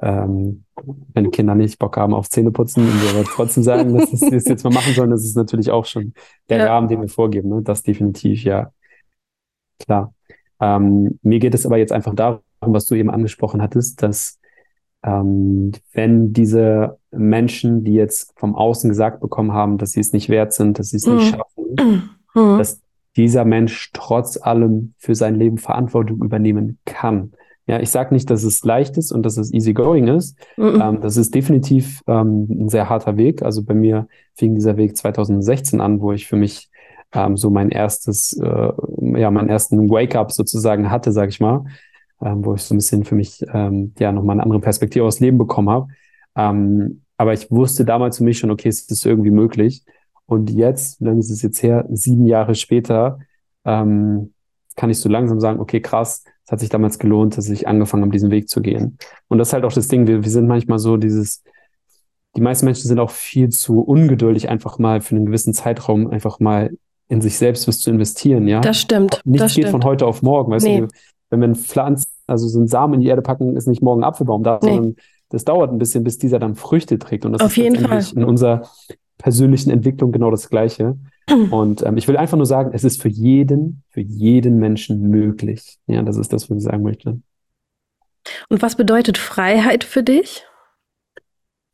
ähm, wenn Kinder nicht Bock haben auf Zähneputzen und wir aber trotzdem sagen, dass sie es jetzt mal machen sollen, das ist natürlich auch schon der ja. Rahmen, den wir vorgeben. Ne? Das definitiv, ja. Klar. Ähm, mir geht es aber jetzt einfach darum, was du eben angesprochen hattest, dass ähm, wenn diese Menschen, die jetzt vom Außen gesagt bekommen haben, dass sie es nicht wert sind, dass sie es mhm. nicht schaffen, mhm. dass dieser Mensch trotz allem für sein Leben Verantwortung übernehmen kann. Ja, ich sage nicht, dass es leicht ist und dass es easy going ist. Mhm. Ähm, das ist definitiv ähm, ein sehr harter Weg. Also bei mir fing dieser Weg 2016 an, wo ich für mich ähm, so mein erstes, äh, ja, meinen ersten Wake-up sozusagen hatte, sag ich mal, ähm, wo ich so ein bisschen für mich ähm, ja nochmal eine andere Perspektive aufs Leben bekommen habe. Ähm, aber ich wusste damals für mich schon, okay, es ist irgendwie möglich. Und jetzt, wie lange ist es jetzt her? Sieben Jahre später, ähm, kann ich so langsam sagen, okay, krass, es hat sich damals gelohnt, dass ich angefangen habe, diesen Weg zu gehen. Und das ist halt auch das Ding, wir, wir sind manchmal so dieses, die meisten Menschen sind auch viel zu ungeduldig, einfach mal für einen gewissen Zeitraum einfach mal in sich selbst was zu investieren, ja. Das stimmt. Nichts das geht stimmt. von heute auf morgen, weißt nee. du. Wenn wir einen Pflanz, also so einen Samen in die Erde packen, ist nicht morgen Apfelbaum da, nee. sondern das dauert ein bisschen, bis dieser dann Früchte trägt. Und das auf ist jeden Fall in unser persönlichen Entwicklung genau das Gleiche. Und ähm, ich will einfach nur sagen, es ist für jeden, für jeden Menschen möglich. Ja, das ist das, was ich sagen möchte. Und was bedeutet Freiheit für dich?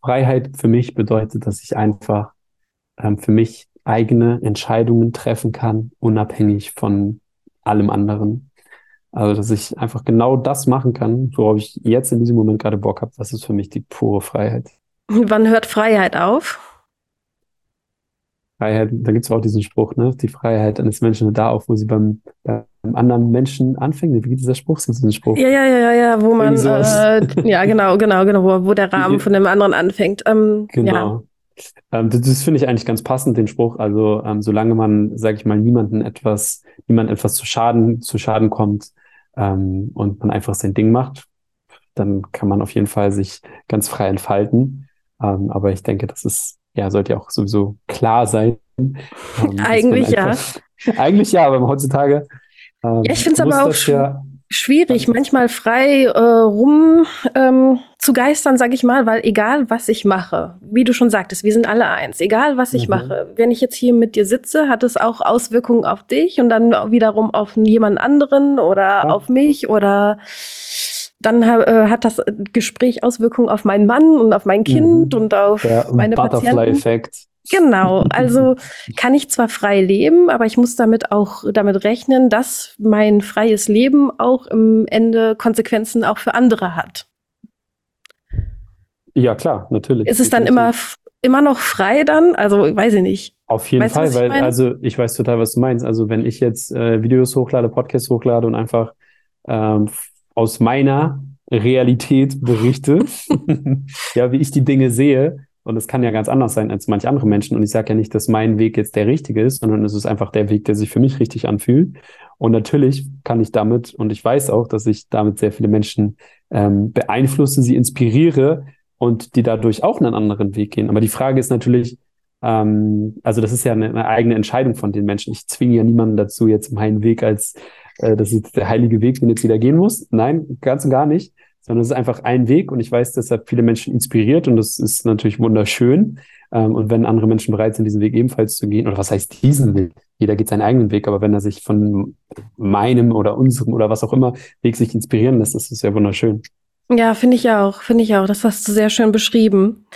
Freiheit für mich bedeutet, dass ich einfach ähm, für mich eigene Entscheidungen treffen kann, unabhängig von allem anderen. Also, dass ich einfach genau das machen kann, worauf ich jetzt in diesem Moment gerade Bock habe. Das ist für mich die pure Freiheit. Wann hört Freiheit auf? Freiheit, da gibt es auch diesen Spruch, ne? Die Freiheit eines Menschen da auf, wo sie beim, beim anderen Menschen anfängt. Wie geht dieser Spruch? Das ist ein Spruch. Ja, ja, ja, ja, wo man, äh, ja, genau, genau, genau, wo, wo der Rahmen von dem anderen anfängt. Ähm, genau. Ja. Ähm, das, das finde ich eigentlich ganz passend, den Spruch. Also, ähm, solange man, sage ich mal, niemanden etwas, niemand etwas zu Schaden, zu Schaden kommt ähm, und man einfach sein Ding macht, dann kann man auf jeden Fall sich ganz frei entfalten. Ähm, aber ich denke, das ist ja, sollte ja auch sowieso klar sein. Ähm, eigentlich einfach, ja. Eigentlich ja, aber heutzutage. Ähm, ja, ich finde es aber auch ja, schwierig, manchmal frei äh, rum ähm, zu geistern, sage ich mal, weil egal was ich mache, wie du schon sagtest, wir sind alle eins, egal was ich mhm. mache, wenn ich jetzt hier mit dir sitze, hat es auch Auswirkungen auf dich und dann wiederum auf jemand anderen oder ja. auf mich oder dann äh, hat das Gespräch Auswirkungen auf meinen Mann und auf mein Kind mhm. und auf Der meine Butterfly-Effekt. Genau, also kann ich zwar frei leben, aber ich muss damit auch damit rechnen, dass mein freies Leben auch im Ende Konsequenzen auch für andere hat. Ja, klar, natürlich. Ist es dann immer, immer noch frei dann? Also, weiß ich nicht. Auf jeden weißt Fall, weil, also ich weiß total, was du meinst. Also, wenn ich jetzt äh, Videos hochlade, Podcasts hochlade und einfach ähm, aus meiner Realität berichte, ja, wie ich die Dinge sehe, Und es kann ja ganz anders sein als manche andere Menschen. Und ich sage ja nicht, dass mein Weg jetzt der richtige ist, sondern es ist einfach der Weg, der sich für mich richtig anfühlt. Und natürlich kann ich damit, und ich weiß auch, dass ich damit sehr viele Menschen ähm, beeinflusse, sie inspiriere und die dadurch auch einen anderen Weg gehen. Aber die Frage ist natürlich, ähm, also das ist ja eine, eine, eigene Entscheidung von den Menschen. Ich zwinge ja niemanden dazu, jetzt meinen Weg als, äh, das ist der heilige Weg, den jetzt wieder gehen muss. Nein, ganz und gar nicht sondern es ist einfach ein Weg und ich weiß, dass er viele Menschen inspiriert und das ist natürlich wunderschön. Ähm, und wenn andere Menschen bereit sind, diesen Weg ebenfalls zu gehen, oder was heißt diesen Weg? Jeder geht seinen eigenen Weg, aber wenn er sich von meinem oder unserem oder was auch immer Weg sich inspirieren lässt, ist es ja wunderschön. Ja, finde ich auch, finde ich auch. Das hast du sehr schön beschrieben.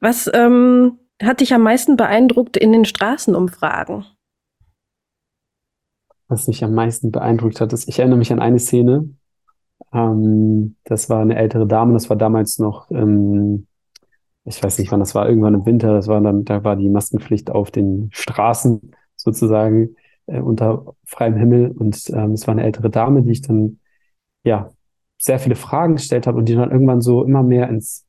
Was ähm, hat dich am meisten beeindruckt in den Straßenumfragen? Was mich am meisten beeindruckt hat, ist, ich erinnere mich an eine Szene, ähm, das war eine ältere Dame, das war damals noch, ähm, ich weiß nicht wann, das war irgendwann im Winter, das war dann, da war die Maskenpflicht auf den Straßen sozusagen äh, unter freiem Himmel und ähm, es war eine ältere Dame, die ich dann ja sehr viele Fragen gestellt habe und die dann irgendwann so immer mehr ins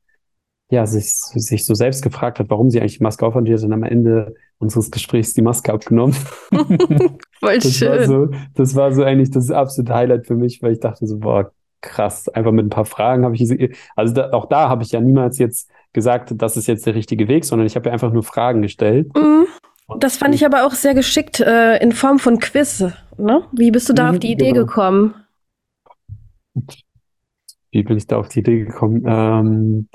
ja, sich, sich so selbst gefragt hat, warum sie eigentlich die Maske aufhat und die hat dann am Ende unseres Gesprächs die Maske abgenommen. Voll das schön. War so, das war so eigentlich das absolute Highlight für mich, weil ich dachte so, boah, krass. Einfach mit ein paar Fragen habe ich diese, also da, auch da habe ich ja niemals jetzt gesagt, das ist jetzt der richtige Weg, sondern ich habe ja einfach nur Fragen gestellt. Mhm. Das fand ich aber auch sehr geschickt äh, in Form von Quiz. Ne? Wie bist du da mhm, auf die Idee genau. gekommen? Wie bin ich da auf die Idee gekommen? Ähm,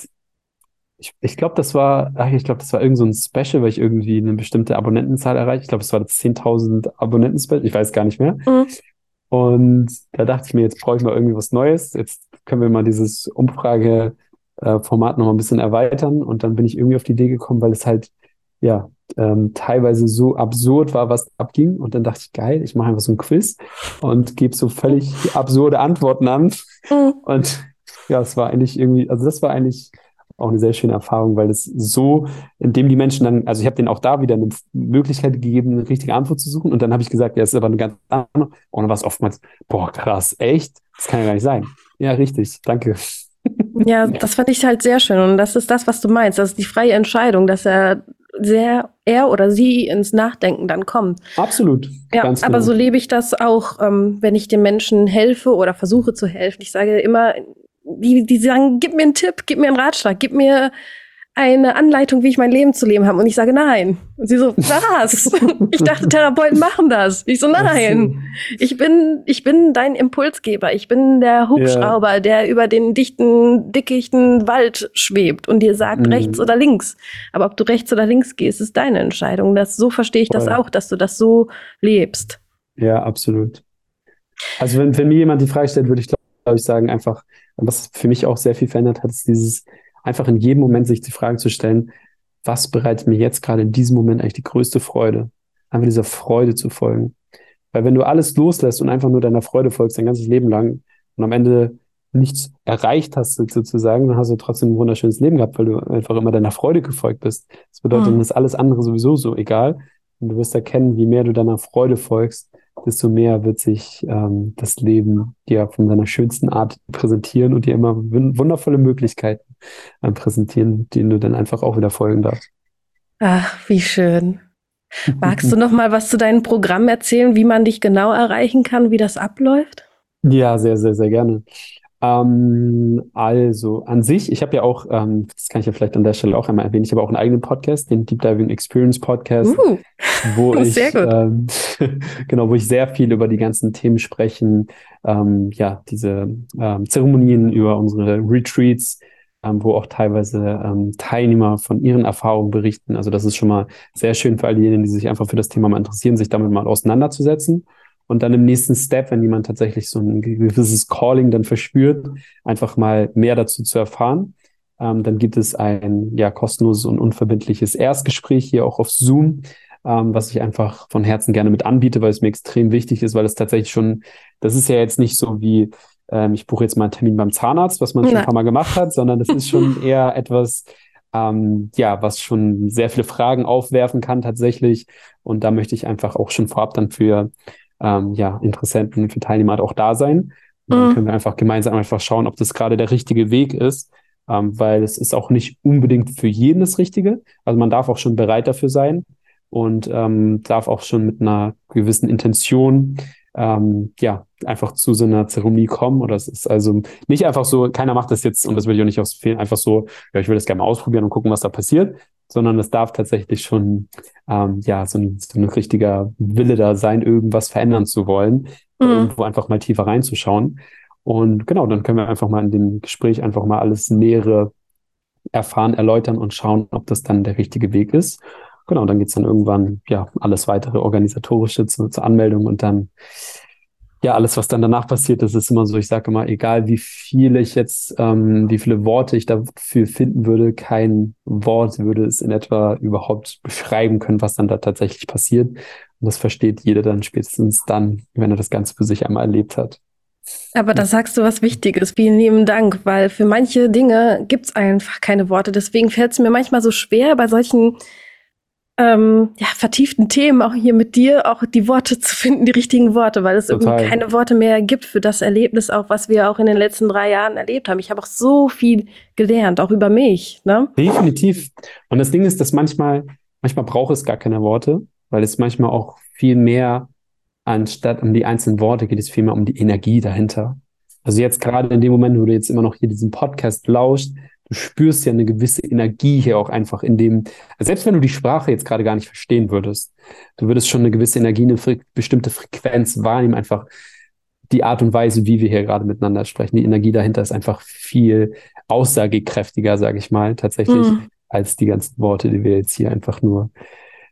ich, ich glaube, das war, ach, ich glaube, das war irgend so ein Special, weil ich irgendwie eine bestimmte Abonnentenzahl erreicht. Ich glaube, es war das 10.000 Abonnenten-Special. Ich weiß gar nicht mehr. Mhm. Und da dachte ich mir, jetzt brauche ich mal irgendwie was Neues. Jetzt können wir mal dieses Umfrageformat noch mal ein bisschen erweitern. Und dann bin ich irgendwie auf die Idee gekommen, weil es halt, ja, ähm, teilweise so absurd war, was abging. Und dann dachte ich, geil, ich mache einfach so ein Quiz und gebe so völlig absurde Antworten an. Mhm. Und ja, es war eigentlich irgendwie, also das war eigentlich auch eine sehr schöne Erfahrung, weil es so, indem die Menschen dann, also ich habe denen auch da wieder eine Möglichkeit gegeben, eine richtige Antwort zu suchen und dann habe ich gesagt, ja, es ist aber eine ganz andere und dann war es oftmals, boah, krass, echt? Das kann ja gar nicht sein. Ja, richtig, danke. Ja, das fand ich halt sehr schön und das ist das, was du meinst, das ist die freie Entscheidung, dass er sehr, er oder sie ins Nachdenken dann kommt. Absolut. Ja, aber genau. so lebe ich das auch, ähm, wenn ich den Menschen helfe oder versuche zu helfen. Ich sage immer, die, die sagen, gib mir einen Tipp, gib mir einen Ratschlag, gib mir eine Anleitung, wie ich mein Leben zu leben habe. Und ich sage nein. Und sie so, was? ich dachte, Therapeuten machen das. Ich so, nein. Ich bin, ich bin dein Impulsgeber. Ich bin der Hubschrauber, ja. der über den dichten, dickichten Wald schwebt und dir sagt, mhm. rechts oder links. Aber ob du rechts oder links gehst, ist deine Entscheidung. Das, so verstehe ich Voll. das auch, dass du das so lebst. Ja, absolut. Also wenn, wenn mir jemand die Frage stellt, würde ich glaube ich sagen, einfach, was für mich auch sehr viel verändert hat, ist dieses einfach in jedem Moment sich die Frage zu stellen, was bereitet mir jetzt gerade in diesem Moment eigentlich die größte Freude? Einfach dieser Freude zu folgen. Weil wenn du alles loslässt und einfach nur deiner Freude folgst, dein ganzes Leben lang und am Ende nichts erreicht hast, sozusagen, dann hast du trotzdem ein wunderschönes Leben gehabt, weil du einfach immer deiner Freude gefolgt bist. Das bedeutet, mhm. dann ist alles andere sowieso so egal. Und du wirst erkennen, wie mehr du deiner Freude folgst, desto mehr wird sich ähm, das Leben dir von seiner schönsten Art präsentieren und dir immer wundervolle Möglichkeiten äh, präsentieren, denen du dann einfach auch wieder folgen darfst. Ach, wie schön. Magst du noch mal was zu deinem Programm erzählen, wie man dich genau erreichen kann, wie das abläuft? Ja, sehr, sehr, sehr gerne. Ähm, also an sich, ich habe ja auch, ähm, das kann ich ja vielleicht an der Stelle auch einmal erwähnen, ich habe auch einen eigenen Podcast, den Deep Diving Experience Podcast, uh, wo ich ähm, genau, wo ich sehr viel über die ganzen Themen sprechen, ähm, ja, diese ähm, Zeremonien über unsere Retreats, ähm, wo auch teilweise ähm, Teilnehmer von ihren Erfahrungen berichten. Also das ist schon mal sehr schön für all diejenigen, die sich einfach für das Thema mal interessieren, sich damit mal auseinanderzusetzen. Und dann im nächsten Step, wenn jemand tatsächlich so ein gewisses Calling dann verspürt, einfach mal mehr dazu zu erfahren. Ähm, dann gibt es ein ja kostenloses und unverbindliches Erstgespräch hier auch auf Zoom, ähm, was ich einfach von Herzen gerne mit anbiete, weil es mir extrem wichtig ist, weil es tatsächlich schon, das ist ja jetzt nicht so wie, ähm, ich buche jetzt mal einen Termin beim Zahnarzt, was man schon ein paar Mal gemacht hat, sondern das ist schon eher etwas, ähm, ja, was schon sehr viele Fragen aufwerfen kann tatsächlich. Und da möchte ich einfach auch schon vorab dann für ähm, ja, Interessenten, für Teilnehmer auch da sein. Und dann mhm. können wir einfach gemeinsam einfach schauen, ob das gerade der richtige Weg ist. ähm, weil es ist auch nicht unbedingt für jeden das Richtige. Also man darf auch schon bereit dafür sein und ähm, darf auch schon mit einer gewissen Intention ähm, ja einfach zu so einer Zeremonie kommen. Oder es ist also nicht einfach so, keiner macht das jetzt und das würde ich auch nicht ausfehlen, einfach so, ja, ich will das gerne mal ausprobieren und gucken, was da passiert, sondern es darf tatsächlich schon ähm, ja so ein, so ein richtiger Wille da sein, irgendwas verändern zu wollen, mhm. irgendwo einfach mal tiefer reinzuschauen. Und genau, dann können wir einfach mal in dem Gespräch einfach mal alles Nähere erfahren, erläutern und schauen, ob das dann der richtige Weg ist. Genau, dann geht's dann irgendwann, ja, alles weitere organisatorische zu, zur Anmeldung und dann, ja, alles, was dann danach passiert, das ist immer so, ich sage immer, egal wie viele ich jetzt, ähm, wie viele Worte ich dafür finden würde, kein Wort würde es in etwa überhaupt beschreiben können, was dann da tatsächlich passiert. Und das versteht jeder dann spätestens dann, wenn er das Ganze für sich einmal erlebt hat. Aber da sagst du was Wichtiges. Vielen lieben Dank, weil für manche Dinge gibt es einfach keine Worte. Deswegen fällt es mir manchmal so schwer, bei solchen ähm, ja, vertieften Themen, auch hier mit dir, auch die Worte zu finden, die richtigen Worte, weil es Total. irgendwie keine Worte mehr gibt für das Erlebnis, auch was wir auch in den letzten drei Jahren erlebt haben. Ich habe auch so viel gelernt, auch über mich. Ne? Definitiv. Und das Ding ist, dass manchmal, manchmal braucht es gar keine Worte, weil es manchmal auch viel mehr anstatt um die einzelnen Worte geht es vielmehr um die Energie dahinter. Also jetzt gerade in dem Moment, wo du jetzt immer noch hier diesen Podcast lauscht, du spürst ja eine gewisse Energie hier auch einfach in dem, selbst wenn du die Sprache jetzt gerade gar nicht verstehen würdest, du würdest schon eine gewisse Energie, eine fre bestimmte Frequenz wahrnehmen, einfach die Art und Weise, wie wir hier gerade miteinander sprechen. Die Energie dahinter ist einfach viel aussagekräftiger, sage ich mal, tatsächlich, mhm. als die ganzen Worte, die wir jetzt hier einfach nur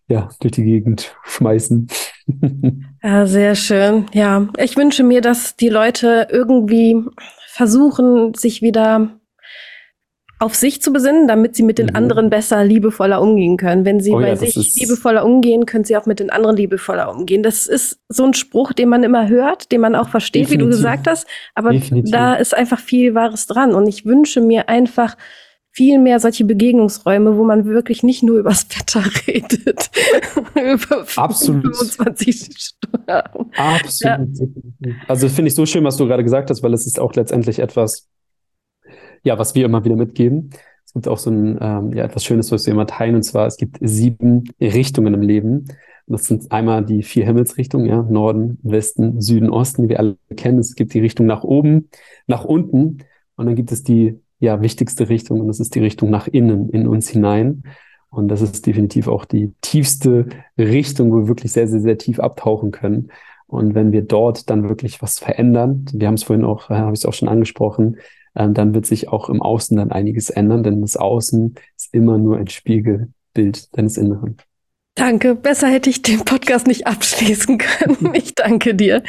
ja, durch die Gegend schmeißen. ja, sehr schön. Ja, ich wünsche mir, dass die Leute irgendwie versuchen, sich wieder auf sich zu besinnen, damit sie mit den mhm. anderen besser, liebevoller umgehen können. Wenn sie oh, bei ja, sich liebevoller umgehen, können sie auch mit den anderen liebevoller umgehen. Das ist so ein Spruch, den man immer hört, den man auch versteht, Definitiv. wie du gesagt hast. Aber Definitiv. da ist einfach viel Wahres dran. Und ich wünsche mir einfach, viel mehr solche Begegnungsräume, wo man wirklich nicht nur übers Wetter redet. Über Absolut. 25 Stunden. Absolut. Ja. Also finde ich so schön, was du gerade gesagt hast, weil es ist auch letztendlich etwas, ja, was wir immer wieder mitgeben. Es gibt auch so ein, ähm, ja, etwas Schönes, was wir immer teilen, und zwar, es gibt sieben Richtungen im Leben. Das sind einmal die vier Himmelsrichtungen, ja, Norden, Westen, Süden, Osten, die wir alle kennen. Es gibt die Richtung nach oben, nach unten. Und dann gibt es die ja, wichtigste Richtung und das ist die Richtung nach innen, in uns hinein. Und das ist definitiv auch die tiefste Richtung, wo wir wirklich sehr, sehr, sehr tief abtauchen können. Und wenn wir dort dann wirklich was verändern, wir haben es vorhin auch, äh, habe ich es auch schon angesprochen, äh, dann wird sich auch im Außen dann einiges ändern, denn das Außen ist immer nur ein Spiegelbild deines Inneren. Danke. Besser hätte ich den Podcast nicht abschließen können. Ich danke dir.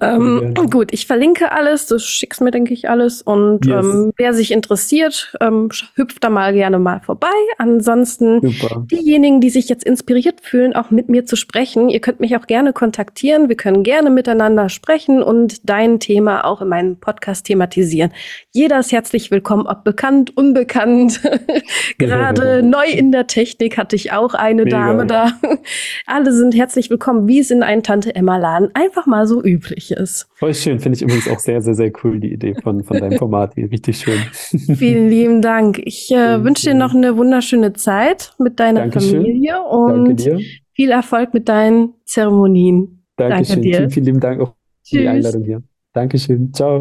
Ähm, gut, ich verlinke alles. Du schickst mir, denke ich, alles. Und yes. ähm, wer sich interessiert, ähm, hüpft da mal gerne mal vorbei. Ansonsten Super. diejenigen, die sich jetzt inspiriert fühlen, auch mit mir zu sprechen, ihr könnt mich auch gerne kontaktieren. Wir können gerne miteinander sprechen und dein Thema auch in meinem Podcast thematisieren. Jeder ist herzlich willkommen, ob bekannt, unbekannt. Gerade neu in der Technik hatte ich auch eine Mega. Dame oder alle sind herzlich willkommen, wie es in einem Tante-Emma-Laden einfach mal so üblich ist. Voll schön, finde ich übrigens auch sehr, sehr, sehr cool, die Idee von, von deinem Format. Richtig schön. Vielen lieben Dank. Ich äh, wünsche dir noch eine wunderschöne Zeit mit deiner Dankeschön. Familie und viel Erfolg mit deinen Zeremonien. Dankeschön. Danke dir. Vielen, vielen lieben Dank auch für die Einladung hier. Dankeschön. Ciao.